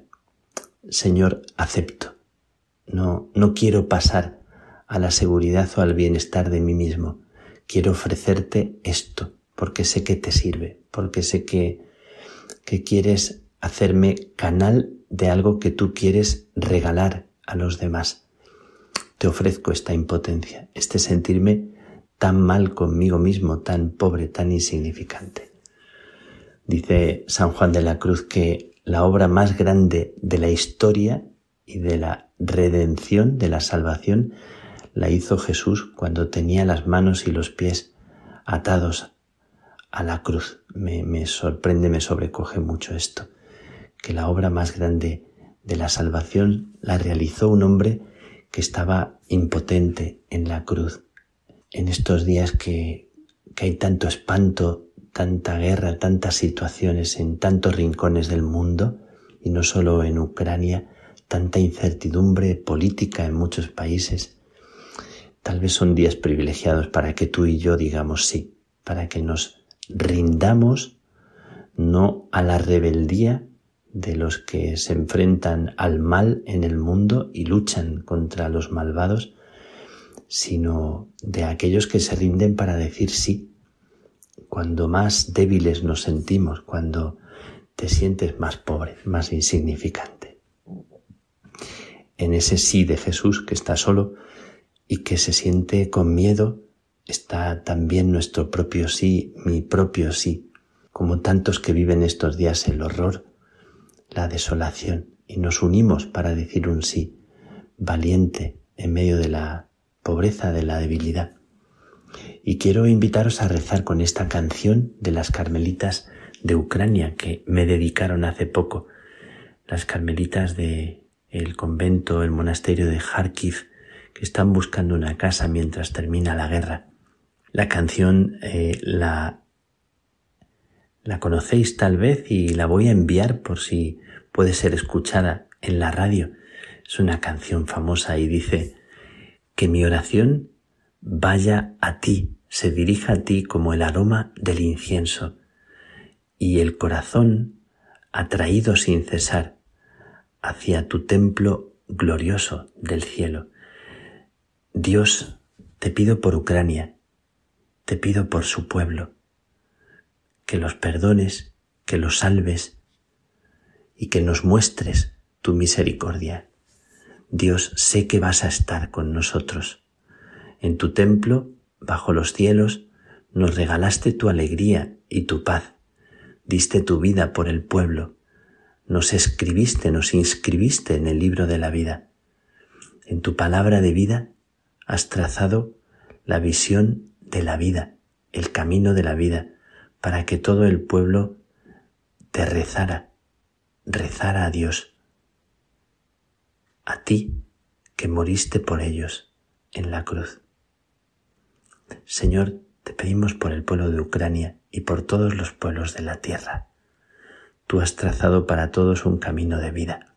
Señor, acepto. No, no quiero pasar a la seguridad o al bienestar de mí mismo. Quiero ofrecerte esto, porque sé que te sirve, porque sé que, que quieres hacerme canal de algo que tú quieres regalar a los demás. Te ofrezco esta impotencia, este sentirme tan mal conmigo mismo, tan pobre, tan insignificante. Dice San Juan de la Cruz que la obra más grande de la historia y de la redención, de la salvación, la hizo Jesús cuando tenía las manos y los pies atados a la cruz. Me, sorprende, me sobrecoge mucho esto, que la obra más grande de la salvación la realizó un hombre que estaba impotente en la cruz. En estos días que, que hay tanto espanto, tanta guerra, tantas situaciones en tantos rincones del mundo, y no solo en Ucrania, tanta incertidumbre política en muchos países. Tal vez son días privilegiados para que tú y yo digamos sí, para que nos rindamos no a la rebeldía de los que se enfrentan al mal en el mundo y luchan contra los malvados, sino de aquellos que se rinden para decir sí. Cuando más débiles nos sentimos, cuando te sientes más pobre, más insignificante. En ese sí de Jesús que está solo y que se siente con miedo, está también nuestro propio sí, mi propio sí, como tantos que viven estos días el horror, la desolación, y nos unimos para decir un sí, valiente en medio de la pobreza, de la debilidad. Y quiero invitaros a rezar con esta canción de las carmelitas de Ucrania que me dedicaron hace poco, las carmelitas de convento, el monasterio de Kharkiv, que están buscando una casa mientras termina la guerra. La canción eh, la conocéis tal vez y la voy a enviar por si puede ser escuchada en la radio. Es una canción famosa y dice que mi oración vaya a ti, se dirija a ti como el aroma del incienso y el corazón atraído sin cesar hacia tu templo glorioso del cielo. Dios, te pido por Ucrania, te pido por su pueblo, que los perdones, que los salves y que nos muestres tu misericordia. Dios, sé que vas a estar con nosotros. En tu templo, bajo los cielos, nos regalaste tu alegría y tu paz diste tu vida por el pueblo, nos escribiste, nos inscribiste en el libro de la vida. En tu palabra de vida has trazado la visión de la vida, el camino de la vida, para que todo el pueblo te rezara, rezara a Dios, a ti que moriste por ellos en la cruz. Señor, te pedimos por el pueblo de Ucrania y por todos los pueblos de la tierra. Tú has trazado para todos un camino de vida.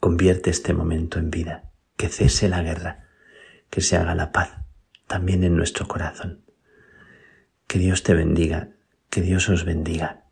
Convierte este momento en vida, que cese la guerra, que se haga la paz también en nuestro corazón. Que Dios te bendiga, que Dios os bendiga.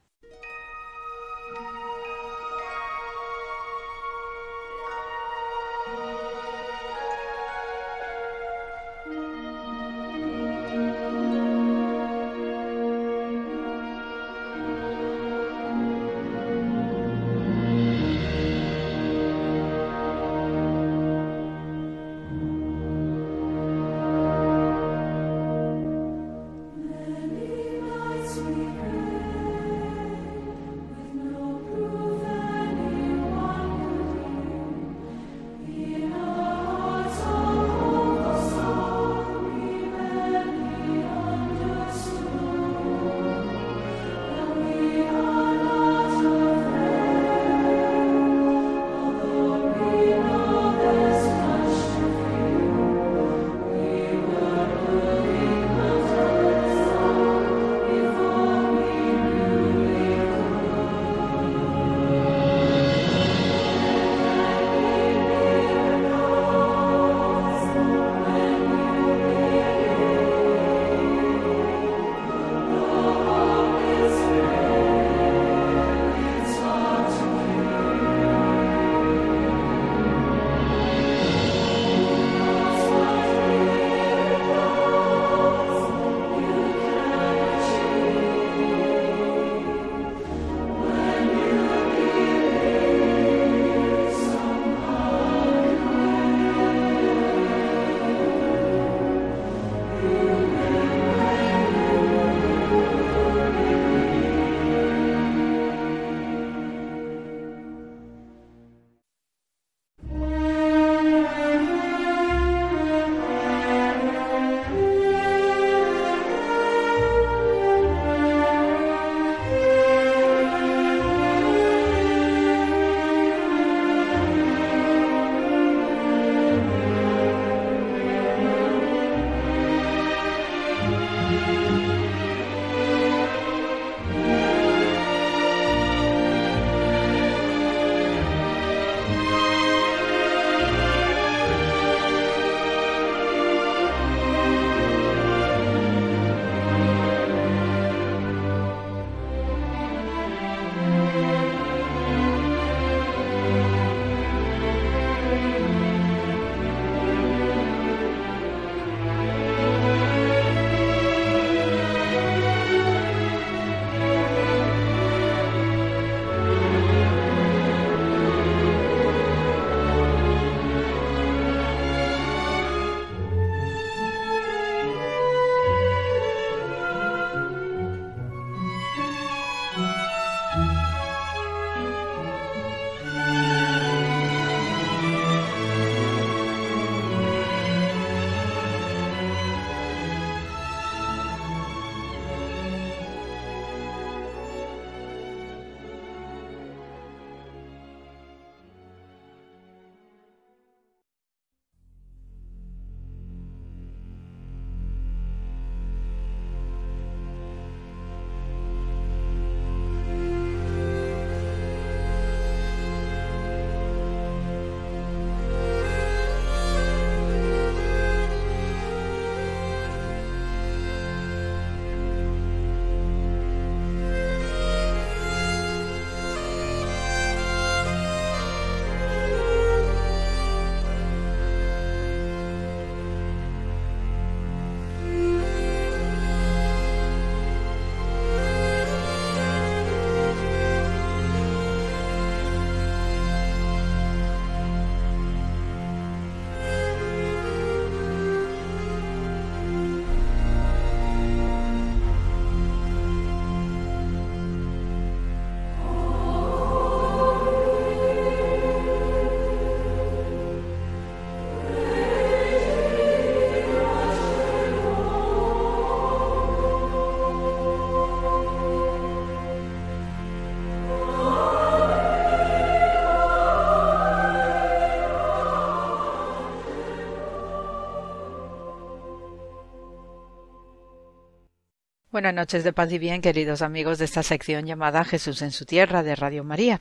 Buenas noches de paz y bien, queridos amigos de esta sección llamada Jesús en su tierra de Radio María.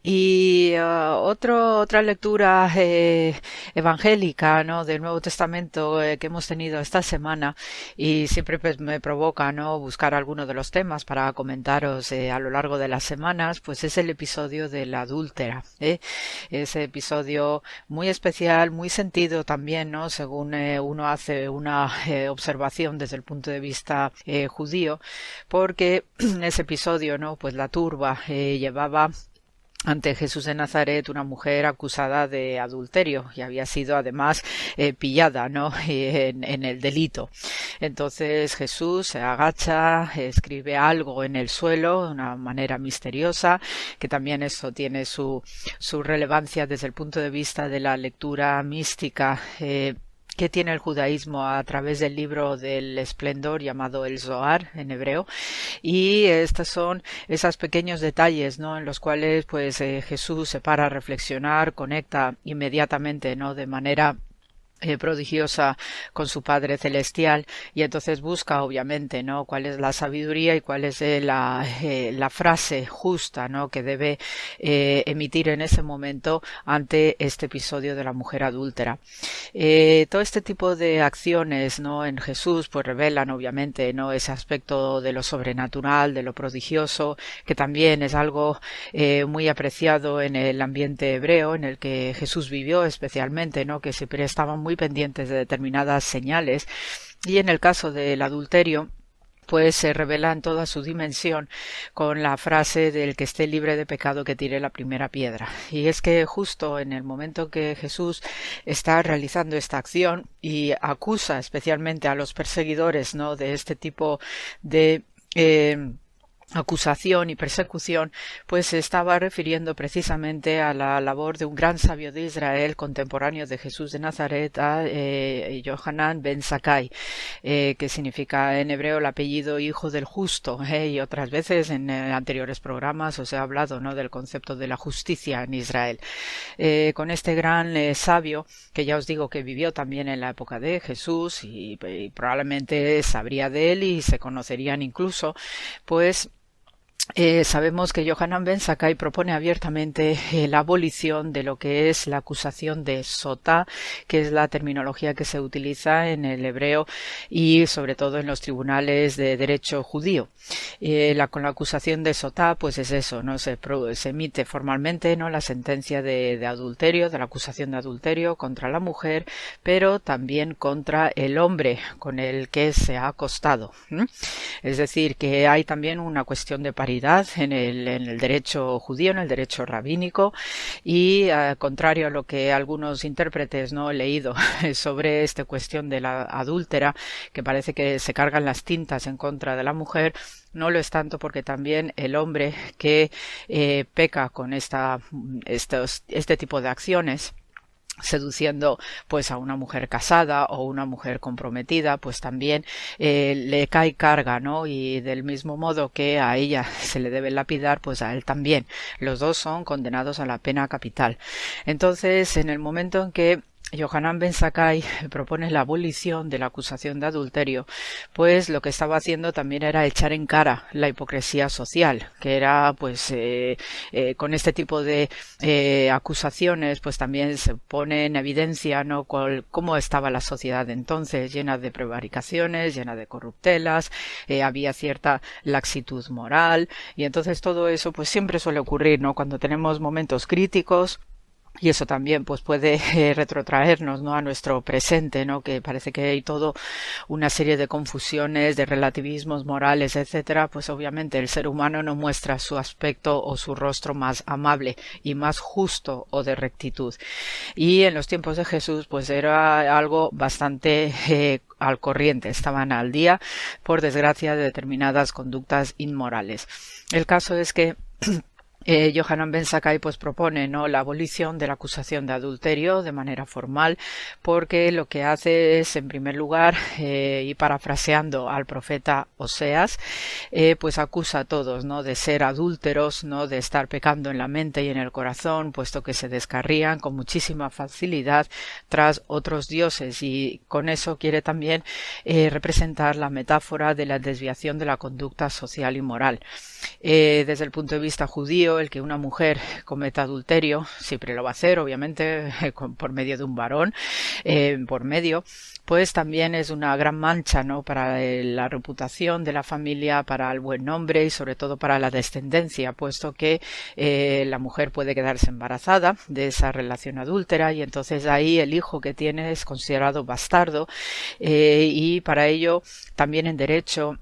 Y uh, otro, otra lectura eh, evangélica ¿no? del Nuevo Testamento eh, que hemos tenido esta semana y siempre pues, me provoca ¿no? buscar alguno de los temas para comentaros eh, a lo largo de las semanas, pues es el episodio de la adúltera. Ese episodio muy especial, muy sentido también, ¿no? según uno hace una observación desde el punto de vista judío, porque [clears throat] ese episodio, ¿no? Pues la turba eh, llevaba ante Jesús de Nazaret una mujer acusada de adulterio y había sido además eh, pillada no [laughs] en, el delito. Entonces Jesús se agacha escribe algo en el suelo de una manera misteriosa que también eso tiene su, su relevancia desde el punto de vista de la lectura mística eh, que tiene el judaísmo a través del libro del esplendor llamado el Zohar en hebreo. Y estos son esos pequeños detalles no en los cuales pues eh, Jesús se para a reflexionar conecta inmediatamente no de manera eh, prodigiosa con su Padre Celestial y entonces busca obviamente no cuál es la sabiduría y cuál es eh, la, eh, la, frase justa no que debe emitir en ese momento ante este episodio de la mujer adúltera. Todo este tipo de acciones no en Jesús pues revelan obviamente no ese aspecto de lo sobrenatural de lo prodigioso que también es algo muy apreciado en el ambiente hebreo en el que Jesús vivió especialmente no que se estaban muy muy pendientes de determinadas señales y en el caso del adulterio pues se revela en toda su dimensión con la frase del que esté libre de pecado que tire la primera piedra. Y es que justo en el momento que Jesús está realizando esta acción y acusa especialmente a los perseguidores no de este tipo de eh, acusación y persecución, pues se estaba refiriendo precisamente a la labor de un gran sabio de Israel contemporáneo de Jesús de Nazaret, a eh, Yohanan ben Sakai, eh, que significa en hebreo el apellido hijo del justo, eh, y otras veces en anteriores programas os he hablado ¿no? del concepto de la justicia en Israel. con este gran sabio, que ya os digo que vivió también en la época de Jesús y probablemente sabría de él y se conocerían incluso, pues eh, sabemos que Johanan Ben propone abiertamente eh, la abolición de lo que es la acusación de sota, que es la terminología que se utiliza en el hebreo y sobre todo en los tribunales de derecho judío. Eh, con la acusación de sota, pues es eso, no se, emite formalmente no la sentencia de, adulterio, de la acusación de adulterio contra la mujer, pero también contra el hombre con el que se ha acostado. Es decir, que hay también una cuestión de paridad en el, derecho judío, en el derecho rabínico, y al contrario a lo que algunos intérpretes no he leído [laughs] sobre esta cuestión de la adúltera, que parece que se cargan las tintas en contra de la mujer, no lo es tanto porque también el hombre que eh, peca con esta, este tipo de acciones seduciendo pues a una mujer casada o una mujer comprometida pues también eh, le cae carga no y del mismo modo que a ella [laughs] se le debe lapidar pues a él también. Los dos son condenados a la pena capital. Entonces en el momento en que Yohanan Ben Sakai propone la abolición de la acusación de adulterio, pues lo que estaba haciendo también era echar en cara la hipocresía social, que era pues eh, eh, con este tipo de eh, acusaciones pues también se pone en evidencia no cómo estaba la sociedad entonces, llena de prevaricaciones, llena de corruptelas, había cierta laxitud moral y entonces todo eso pues siempre suele ocurrir no cuando tenemos momentos críticos y eso también pues puede eh, retrotraernos no a nuestro presente no que parece que hay todo una serie de confusiones de relativismos morales etcétera pues obviamente el ser humano no muestra su aspecto o su rostro más amable y más justo o de rectitud. Y en los tiempos de Jesús pues era algo bastante eh, al corriente. Estaban al día por desgracia de determinadas conductas inmorales. El caso es que [clears throat] eh, Johanan Ben Sakai pues propone no la abolición de la acusación de adulterio de manera formal porque lo que hace es en primer lugar [laughs] eh, y parafraseando al profeta Oseas eh, pues acusa a todos no de ser adúlteros no de estar pecando en la mente y en el corazón puesto que se descarrían con muchísima facilidad tras otros dioses. Y con eso quiere también eh, representar la metáfora de la desviación de la conducta social y moral eh, desde el punto de vista judío, el que una mujer cometa adulterio, siempre lo va a hacer, obviamente, [laughs] por medio de un varón, eh, por medio, pues también es una gran mancha, ¿no? Para la reputación de la familia, para el buen nombre y sobre todo para la descendencia, puesto que eh, la mujer puede quedarse embarazada de esa relación adúltera y entonces ahí el hijo que tiene es considerado bastardo y para ello también en derecho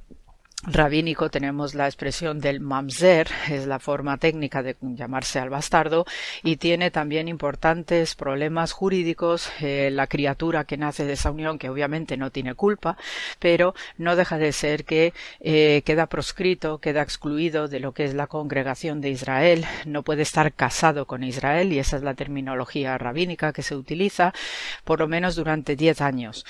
rabínico tenemos la expresión del mamzer, es la forma técnica de llamarse al bastardo, y tiene también importantes problemas jurídicos eh, la criatura que nace de esa unión, que obviamente no tiene culpa, pero no deja de ser que eh, queda proscrito, queda excluido de lo que es la congregación de Israel, no puede estar casado con Israel, y esa es la terminología rabínica que se utiliza, por lo menos durante diez años.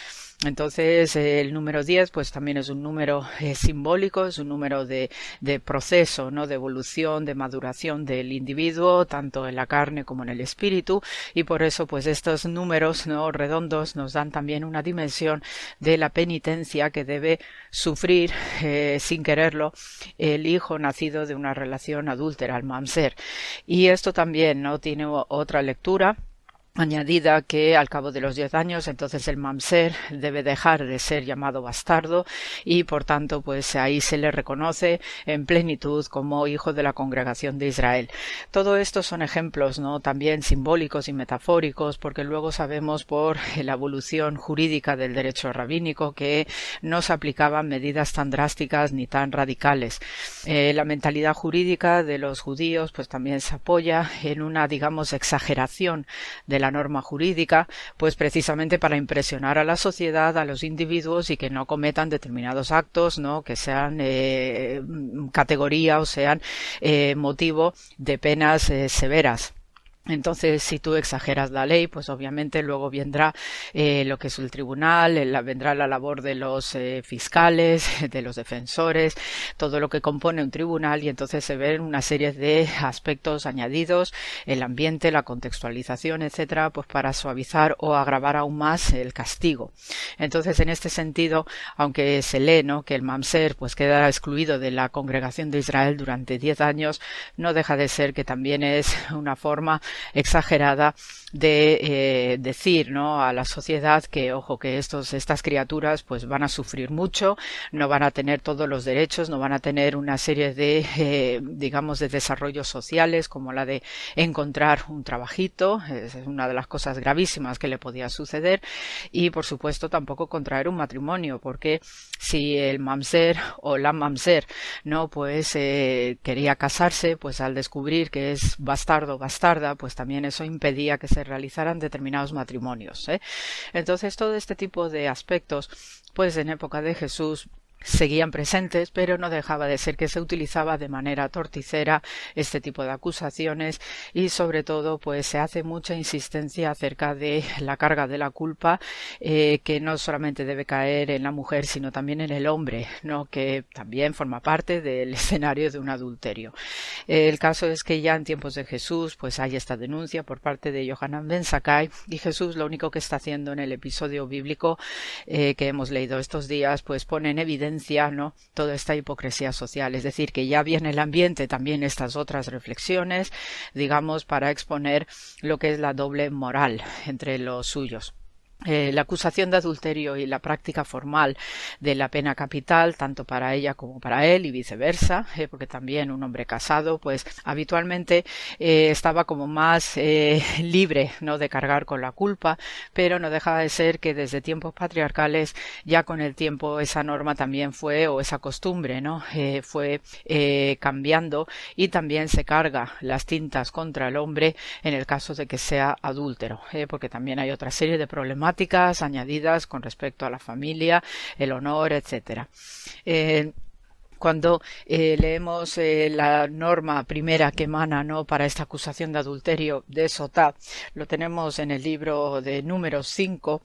Entonces, el número 10, pues también es un número eh, simbólico, es un número de, de, proceso, ¿no? De evolución, de maduración del individuo, tanto en la carne como en el espíritu, y por eso, pues estos números, ¿no? Redondos nos dan también una dimensión de la penitencia que debe sufrir, eh, sin quererlo, el hijo nacido de una relación adúltera, el mamser. Y esto también, ¿no? Tiene otra lectura, añadida que al cabo de los diez años entonces el mamser debe dejar de ser llamado bastardo y por tanto pues ahí se le reconoce en plenitud como hijo de la congregación de Israel. Todo esto son ejemplos no también simbólicos y metafóricos porque luego sabemos por la evolución jurídica del derecho rabínico que no se aplicaban medidas tan drásticas ni tan radicales. Eh, la mentalidad jurídica de los judíos pues también se apoya en una digamos exageración de la norma jurídica, pues precisamente para impresionar a la sociedad, a los individuos y que no cometan determinados actos, ¿no? Que sean eh, categoría o sean eh, motivo de penas eh, severas. Entonces, si tú exageras la ley, pues obviamente luego vendrá eh, lo que es el tribunal, vendrá la labor de los eh, fiscales, [laughs] de los defensores, todo lo que compone un tribunal y entonces se ven una serie de aspectos añadidos, el ambiente, la contextualización, etcétera, pues para suavizar o agravar aún más el castigo. Entonces, en este sentido, aunque se lee, ¿no? que el Mamser pues queda excluido de la congregación de Israel durante diez años, no deja de ser que también es una forma exagerada de eh, decir ¿no? a la sociedad que ojo que estos estas criaturas pues van a sufrir mucho no van a tener todos los derechos no van a tener una serie de eh, digamos de desarrollos sociales como la de encontrar un trabajito es una de las cosas gravísimas que le podía suceder y por supuesto tampoco contraer un matrimonio porque si el mamser o la mamser no pues eh, quería casarse pues al descubrir que es bastardo bastarda pues también eso impedía que se realizaran determinados matrimonios. ¿eh? Entonces todo este tipo de aspectos, pues en época de Jesús seguían presentes, pero no dejaba de ser que se utilizaba de manera torticera este tipo de acusaciones y sobre todo pues se hace mucha insistencia acerca de la carga de la culpa eh, que no solamente debe caer en la mujer sino también en el hombre, ¿no? que también forma parte del escenario de un adulterio. el caso es que ya en tiempos de Jesús pues hay esta denuncia por parte de Johanan Ben Sakai y Jesús lo único que está haciendo en el episodio bíblico eh, que hemos leído estos días pues pone en evidencia ¿no? toda esta hipocresía social. Es decir, que ya viene el ambiente también estas otras reflexiones, digamos, para exponer lo que es la doble moral entre los suyos. Eh, la acusación de adulterio y la práctica formal de la pena capital, tanto para ella como para él y viceversa, eh, porque también un hombre casado, pues habitualmente eh, estaba como más [laughs] libre, ¿no? De cargar con la culpa, pero no dejaba de ser que desde tiempos patriarcales ya con el tiempo esa norma también fue, o esa costumbre, ¿no? fue cambiando y también se carga las tintas contra el hombre en el caso de que sea adúltero, porque también hay otra serie de problemas añadidas con respecto a la familia, el honor, etcétera. Eh, cuando eh, leemos eh, la norma primera que emana ¿no? para esta acusación de adulterio de Sotá, lo tenemos en el libro de número 5,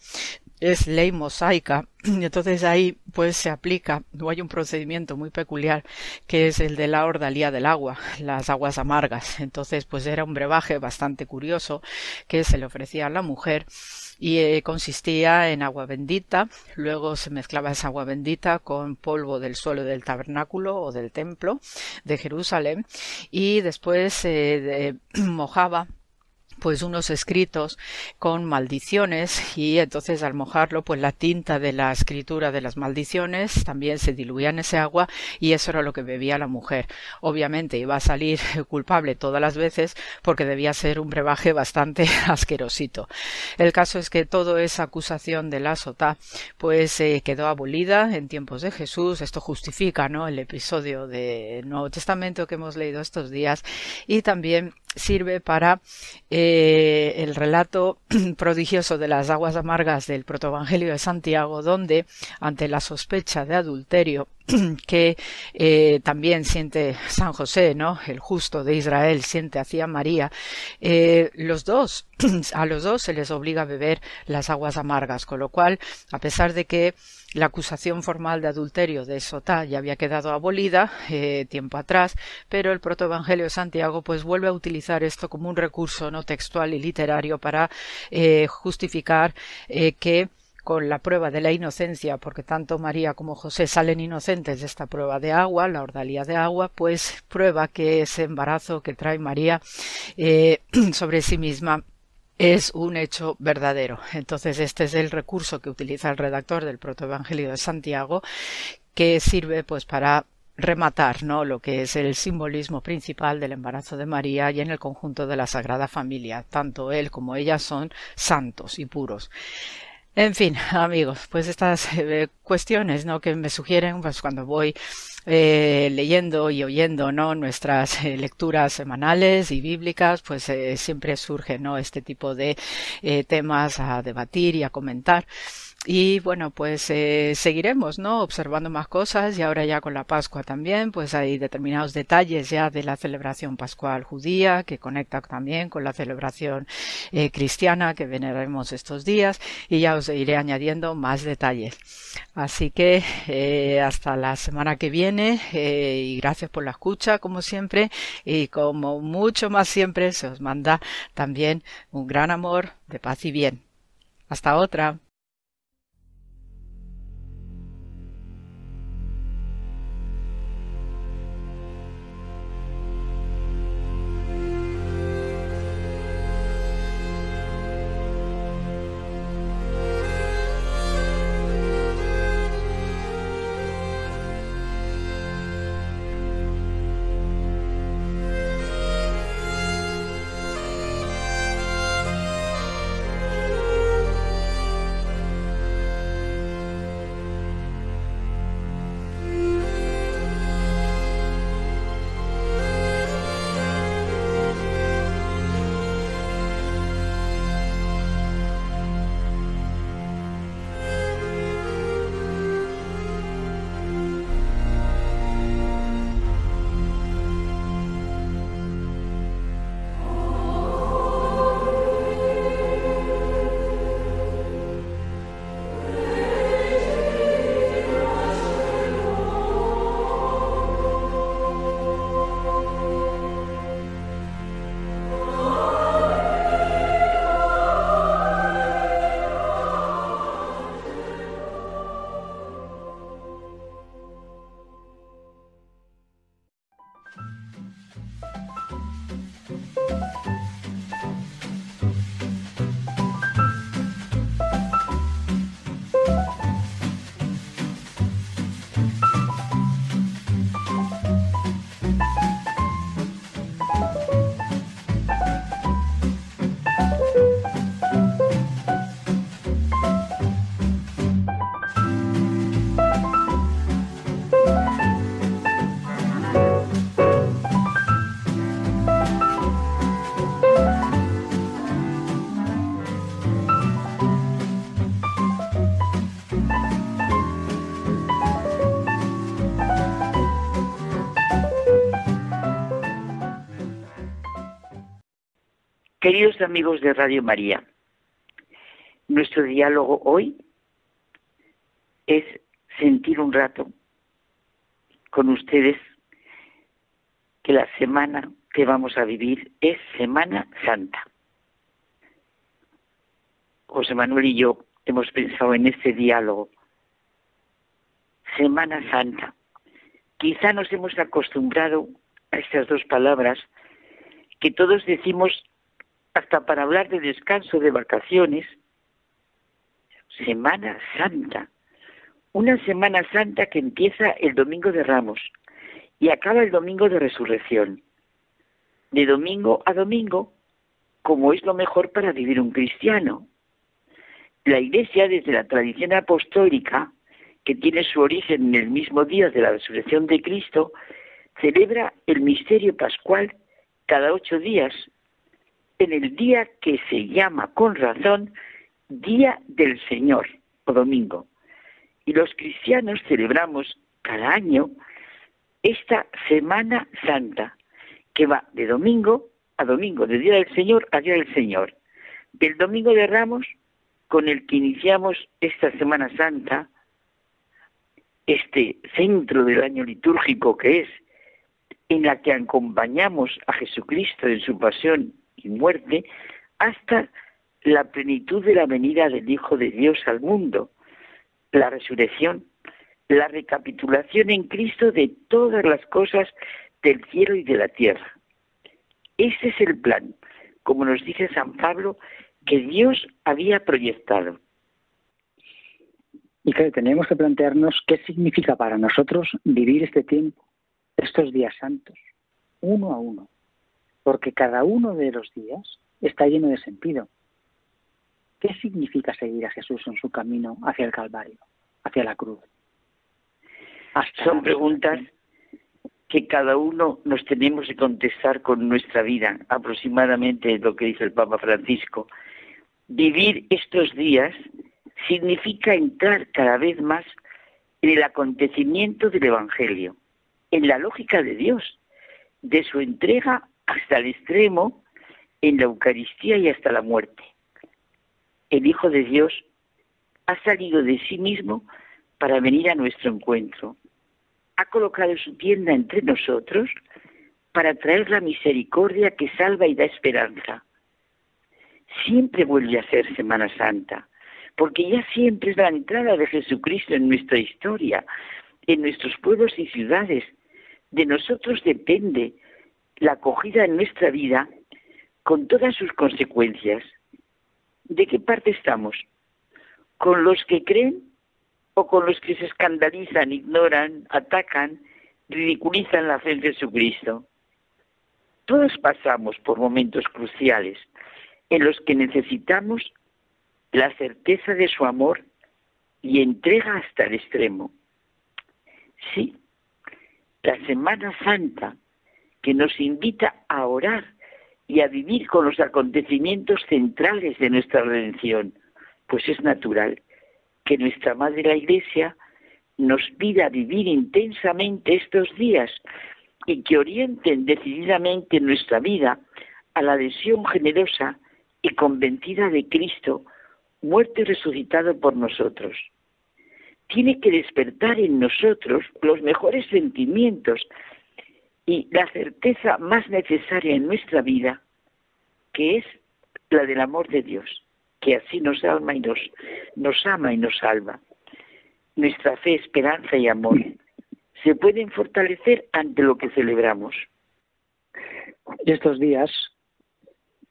es ley mosaica, [clears throat] y entonces ahí pues se aplica, o hay un procedimiento muy peculiar que es el de la ordalía del agua, las aguas amargas. Entonces pues era un brebaje bastante curioso que se le ofrecía a la mujer y eh, consistía en agua bendita, luego se mezclaba esa agua bendita con polvo del suelo del tabernáculo o del templo de Jerusalén. Y después se [clears throat] mojaba pues unos escritos con maldiciones y entonces al mojarlo pues la tinta de la escritura de las maldiciones también se diluía en ese agua y eso era lo que bebía la mujer. Obviamente iba a salir [laughs] culpable todas las veces porque debía ser un brebaje bastante [laughs] asquerosito. El caso es que toda esa acusación de la sota pues eh, quedó abolida en tiempos de Jesús. Esto justifica ¿no? el episodio del Nuevo Testamento que hemos leído estos días y también sirve para eh, el relato [clears throat] prodigioso de las aguas amargas del protoevangelio de Santiago, donde, ante la sospecha de adulterio [clears throat] que eh, también siente San José, ¿no? El justo de Israel siente hacia María, eh, los dos, [clears throat] a los dos se les obliga a beber las aguas amargas, con lo cual, a pesar de que la acusación formal de adulterio de Sotá ya había quedado abolida eh, tiempo atrás, pero el protoevangelio Santiago pues vuelve a utilizar esto como un recurso no textual y literario para eh, justificar eh, que con la prueba de la inocencia, porque tanto María como José salen inocentes de esta prueba de agua, la ordalía de agua, pues prueba que ese embarazo que trae María [clears throat] sobre sí misma es un hecho verdadero. Entonces, este es el recurso que utiliza el redactor del protoevangelio de Santiago, que sirve pues para rematar ¿no? lo que es el simbolismo principal del embarazo de María y en el conjunto de la Sagrada Familia. Tanto él como ella son santos y puros. En fin, [laughs] amigos, pues estas eh, cuestiones ¿no? que me sugieren pues cuando voy eh, leyendo y oyendo ¿no? nuestras eh, lecturas semanales y bíblicas, pues eh, siempre surge ¿no? este tipo de temas a debatir y a comentar. Y bueno, pues eh, seguiremos, ¿no? Observando más cosas y ahora ya con la Pascua también, pues hay determinados detalles ya de la celebración pascual judía que conecta también con la celebración eh, cristiana que veneraremos estos días y ya os iré añadiendo más detalles. Así que eh, hasta la semana que viene y gracias por la escucha como siempre y como mucho más siempre se os manda también un gran amor de paz y bien. Hasta otra. Queridos amigos de Radio María, nuestro diálogo hoy es sentir un rato con ustedes que la semana que vamos a vivir es Semana Santa. José Manuel y yo hemos pensado en este diálogo. Semana Santa. Quizá nos hemos acostumbrado a estas dos palabras que todos decimos hasta para hablar de descanso, de vacaciones. Semana Santa. Una Semana Santa que empieza el Domingo de Ramos y acaba el Domingo de Resurrección. De domingo a domingo, como es lo mejor para vivir un cristiano. La Iglesia, desde la tradición apostólica, que tiene su origen en el mismo día de la resurrección de Cristo, celebra el misterio pascual cada ocho días, en el día que se llama con razón Día del Señor o Domingo. Y los cristianos celebramos cada año esta Semana Santa, que va de domingo a domingo, de Día del Señor a Día del Señor. Del Domingo de Ramos, con el que iniciamos esta Semana Santa, este centro del año litúrgico que es, en la que acompañamos a Jesucristo en su pasión y muerte, hasta la plenitud de la venida del Hijo de Dios al mundo, la resurrección, la recapitulación en Cristo de todas las cosas del cielo y de la tierra. Ese es el plan, como nos dice San Pablo, que Dios había proyectado. Y que tenemos que plantearnos qué significa para nosotros vivir este tiempo, estos días santos, uno a uno, porque cada uno de los días está lleno de sentido. ¿Qué significa seguir a Jesús en su camino hacia el Calvario, hacia la cruz? Son preguntas que cada uno nos tenemos que contestar con nuestra vida, aproximadamente lo que dice el Papa Francisco. Vivir estos días significa entrar cada vez más en el acontecimiento del Evangelio, en la lógica de Dios, de su entrega hasta el extremo en la Eucaristía y hasta la muerte. El Hijo de Dios ha salido de sí mismo para venir a nuestro encuentro. Ha colocado su tienda entre nosotros para traer la misericordia que salva y da esperanza. Siempre vuelve a ser Semana Santa, porque ya siempre es la entrada de Jesucristo en nuestra historia, en nuestros pueblos y ciudades. De nosotros depende la acogida en nuestra vida con todas sus consecuencias. ¿De qué parte estamos? ¿Con los que creen o con los que se escandalizan, ignoran, atacan, ridiculizan la fe en Jesucristo? Todos pasamos por momentos cruciales en los que necesitamos la certeza de su amor y entrega hasta el extremo. Sí, la Semana Santa que nos invita a orar y a vivir con los acontecimientos centrales de nuestra redención, pues es natural que nuestra Madre la Iglesia nos pida vivir intensamente estos días y que orienten decididamente nuestra vida a la adhesión generosa y convencida de Cristo muerto y resucitado por nosotros. Tiene que despertar en nosotros los mejores sentimientos y la certeza más necesaria en nuestra vida, que es la del amor de Dios, que así nos ama y nos, nos ama y nos salva. Nuestra fe, esperanza y amor se pueden fortalecer ante lo que celebramos. Estos días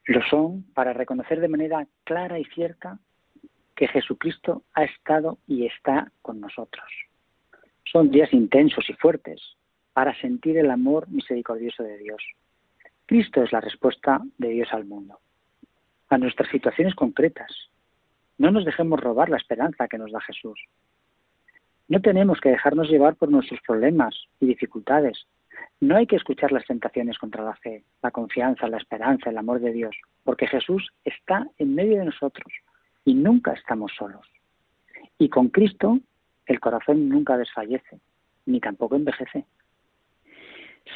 lo son para reconocer de manera clara y cierta que Jesucristo ha estado y está con nosotros. Son días intensos y fuertes para sentir el amor misericordioso de Dios. Cristo es la respuesta de Dios al mundo, a nuestras situaciones concretas. No nos dejemos robar la esperanza que nos da Jesús. No tenemos que dejarnos llevar por nuestros problemas y dificultades. No hay que escuchar las tentaciones contra la fe, la confianza, la esperanza, el amor de Dios, porque Jesús está en medio de nosotros y nunca estamos solos. Y con Cristo el corazón nunca desfallece, ni tampoco envejece.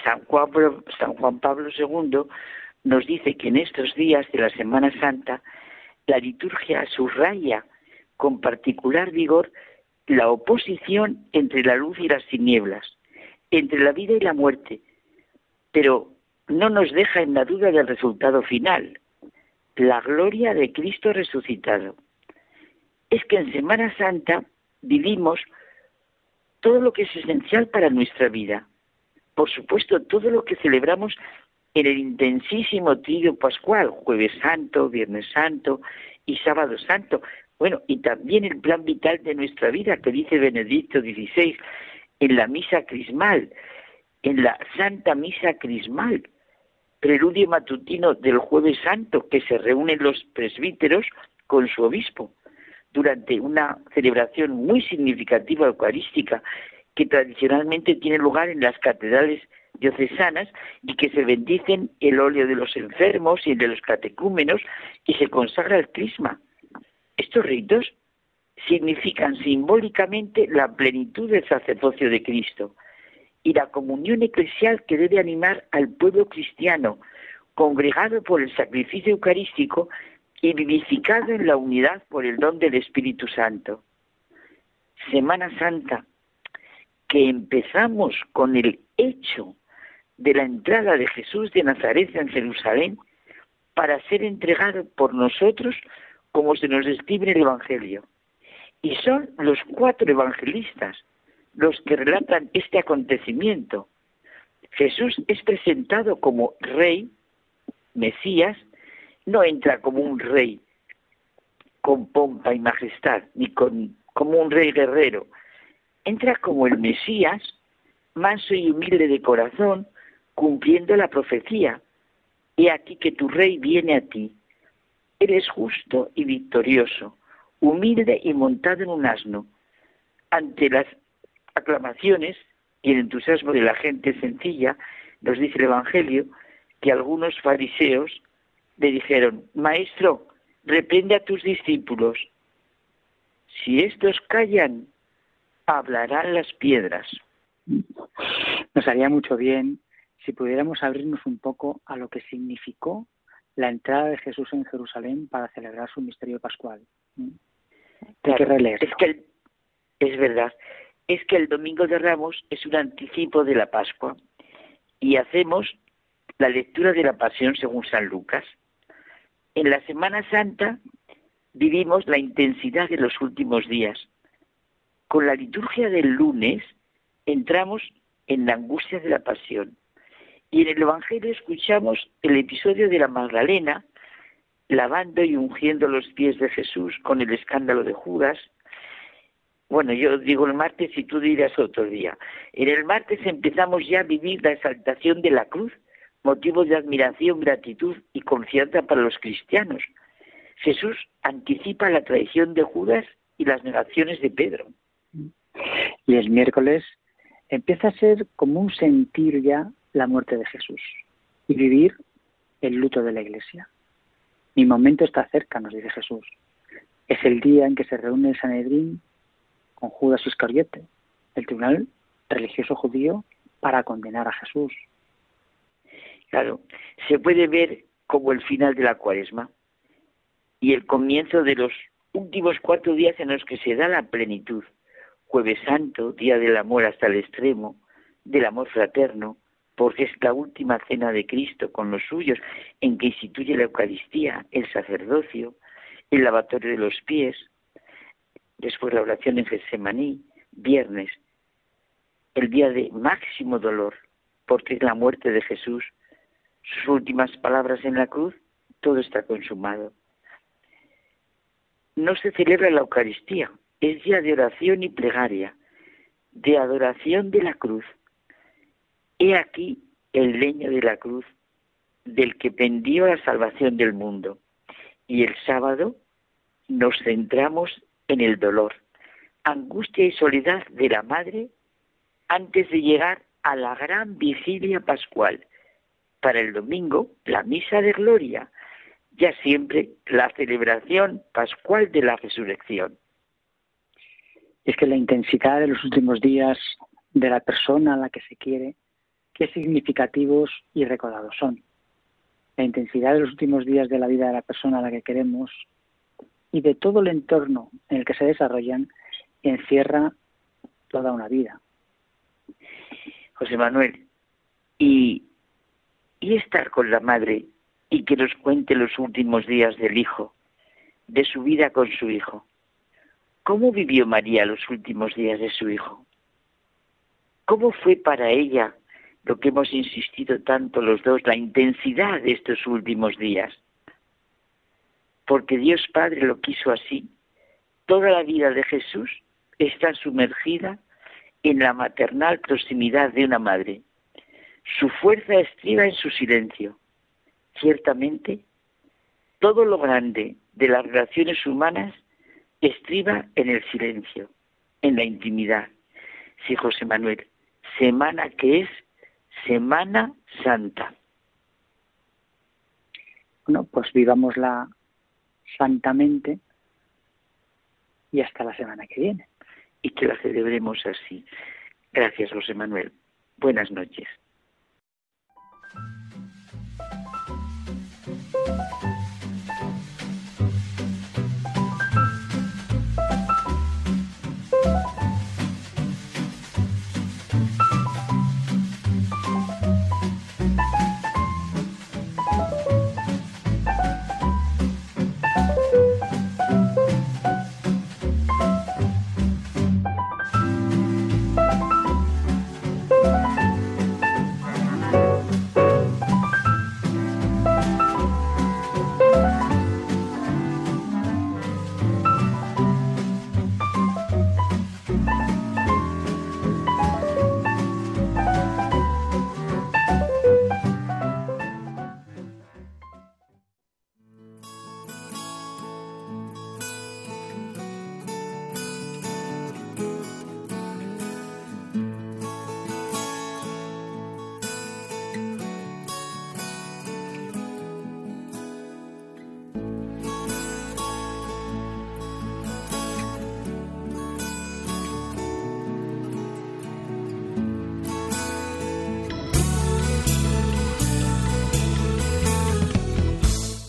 San Juan, Pablo II nos dice que en estos días de la Semana Santa la liturgia subraya con particular vigor la oposición entre la luz y las tinieblas, entre la vida y la muerte, pero no nos deja en la duda del resultado final, la gloria de Cristo resucitado. Es que en Semana Santa vivimos todo lo que es esencial para nuestra vida. Por supuesto, todo lo que celebramos en el intensísimo trío pascual, jueves santo, viernes santo y sábado santo. Bueno, y también el plan vital de nuestra vida que dice Benedicto XVI en la misa crismal, en la Santa Misa Crismal, preludio matutino del jueves santo, que se reúnen los presbíteros con su obispo durante una celebración muy significativa eucarística que tradicionalmente tiene lugar en las catedrales diocesanas y que se bendicen el óleo de los enfermos y el de los catecúmenos y se consagra el crisma. Estos ritos significan simbólicamente la plenitud del sacerdocio de Cristo y la comunión eclesial que debe animar al pueblo cristiano, congregado por el sacrificio eucarístico y vivificado en la unidad por el don del Espíritu Santo. Semana Santa, que empezamos con el hecho de la entrada de Jesús de Nazaret en Jerusalén para ser entregado por nosotros como se nos describe en el Evangelio. Y son los cuatro evangelistas los que relatan este acontecimiento. Jesús es presentado como rey, Mesías, no entra como un rey con pompa y majestad, ni con, como un rey guerrero. Entra como el Mesías, manso y humilde de corazón, cumpliendo la profecía. He aquí que tu rey viene a ti. Eres justo y victorioso, humilde y montado en un asno. Ante las aclamaciones y el entusiasmo de la gente sencilla, nos dice el Evangelio que algunos fariseos le dijeron, Maestro, reprende a tus discípulos. Si estos callan, hablarán las piedras. Nos haría mucho bien si pudiéramos abrirnos un poco a lo que significó la entrada de Jesús en Jerusalén para celebrar su misterio pascual. Hay que releer. Es que es verdad, es que el Domingo de Ramos es un anticipo de la Pascua y hacemos la lectura de la Pasión según San Lucas. En la Semana Santa vivimos la intensidad de los últimos días. Con la liturgia del lunes entramos en la angustia de la pasión. Y en el Evangelio escuchamos el episodio de la Magdalena lavando y ungiendo los pies de Jesús con el escándalo de Judas. Bueno, yo digo el martes y tú dirás otro día. En el martes empezamos ya a vivir la exaltación de la cruz motivos de admiración, gratitud y confianza para los cristianos. Jesús anticipa la traición de Judas y las negaciones de Pedro. Y el miércoles empieza a ser como un sentir ya la muerte de Jesús y vivir el luto de la iglesia. Mi momento está cerca, nos dice Jesús. Es el día en que se reúne el Sanedrín con Judas Iscariote, el tribunal religioso judío, para condenar a Jesús, Claro, se puede ver como el final de la cuaresma y el comienzo de los últimos cuatro días en los que se da la plenitud. Jueves Santo, día del amor hasta el extremo, del amor fraterno, porque es la última cena de Cristo con los suyos, en que instituye la Eucaristía, el sacerdocio, el lavatorio de los pies, después la oración en Getsemaní, viernes, el día de máximo dolor, porque es la muerte de Jesús, sus últimas palabras en la cruz, todo está consumado. No se celebra la Eucaristía, es de oración y plegaria, de adoración de la cruz. He aquí el leño de la cruz del que pendió la salvación del mundo. Y el sábado nos centramos en el dolor, angustia y soledad de la madre antes de llegar a la gran vigilia pascual, para el domingo la misa de gloria, ya siempre la celebración pascual de la resurrección. Es que la intensidad de los últimos días de la persona a la que se quiere, qué significativos y recordados son. la intensidad de los últimos días de la vida de la persona a la que queremos y de todo el entorno en el que se desarrollan encierra toda una vida. José Manuel, y, y estar con la madre y que nos cuente los últimos días del hijo, de su vida con su hijo. ¿Cómo vivió María los últimos días de su hijo? ¿Cómo fue para ella lo que hemos insistido tanto los dos, la intensidad de estos últimos días? Porque Dios Padre lo quiso así. Toda la vida de Jesús está sumergida en la maternal proximidad de una madre. Su fuerza estriba en su silencio. Ciertamente, todo lo grande de las relaciones humanas estriba en el silencio, en la intimidad. Sí, José Manuel, semana que es Semana Santa. Bueno, pues vivámosla santamente y hasta la semana que viene. Y que la celebremos así. Gracias, José Manuel. Buenas noches.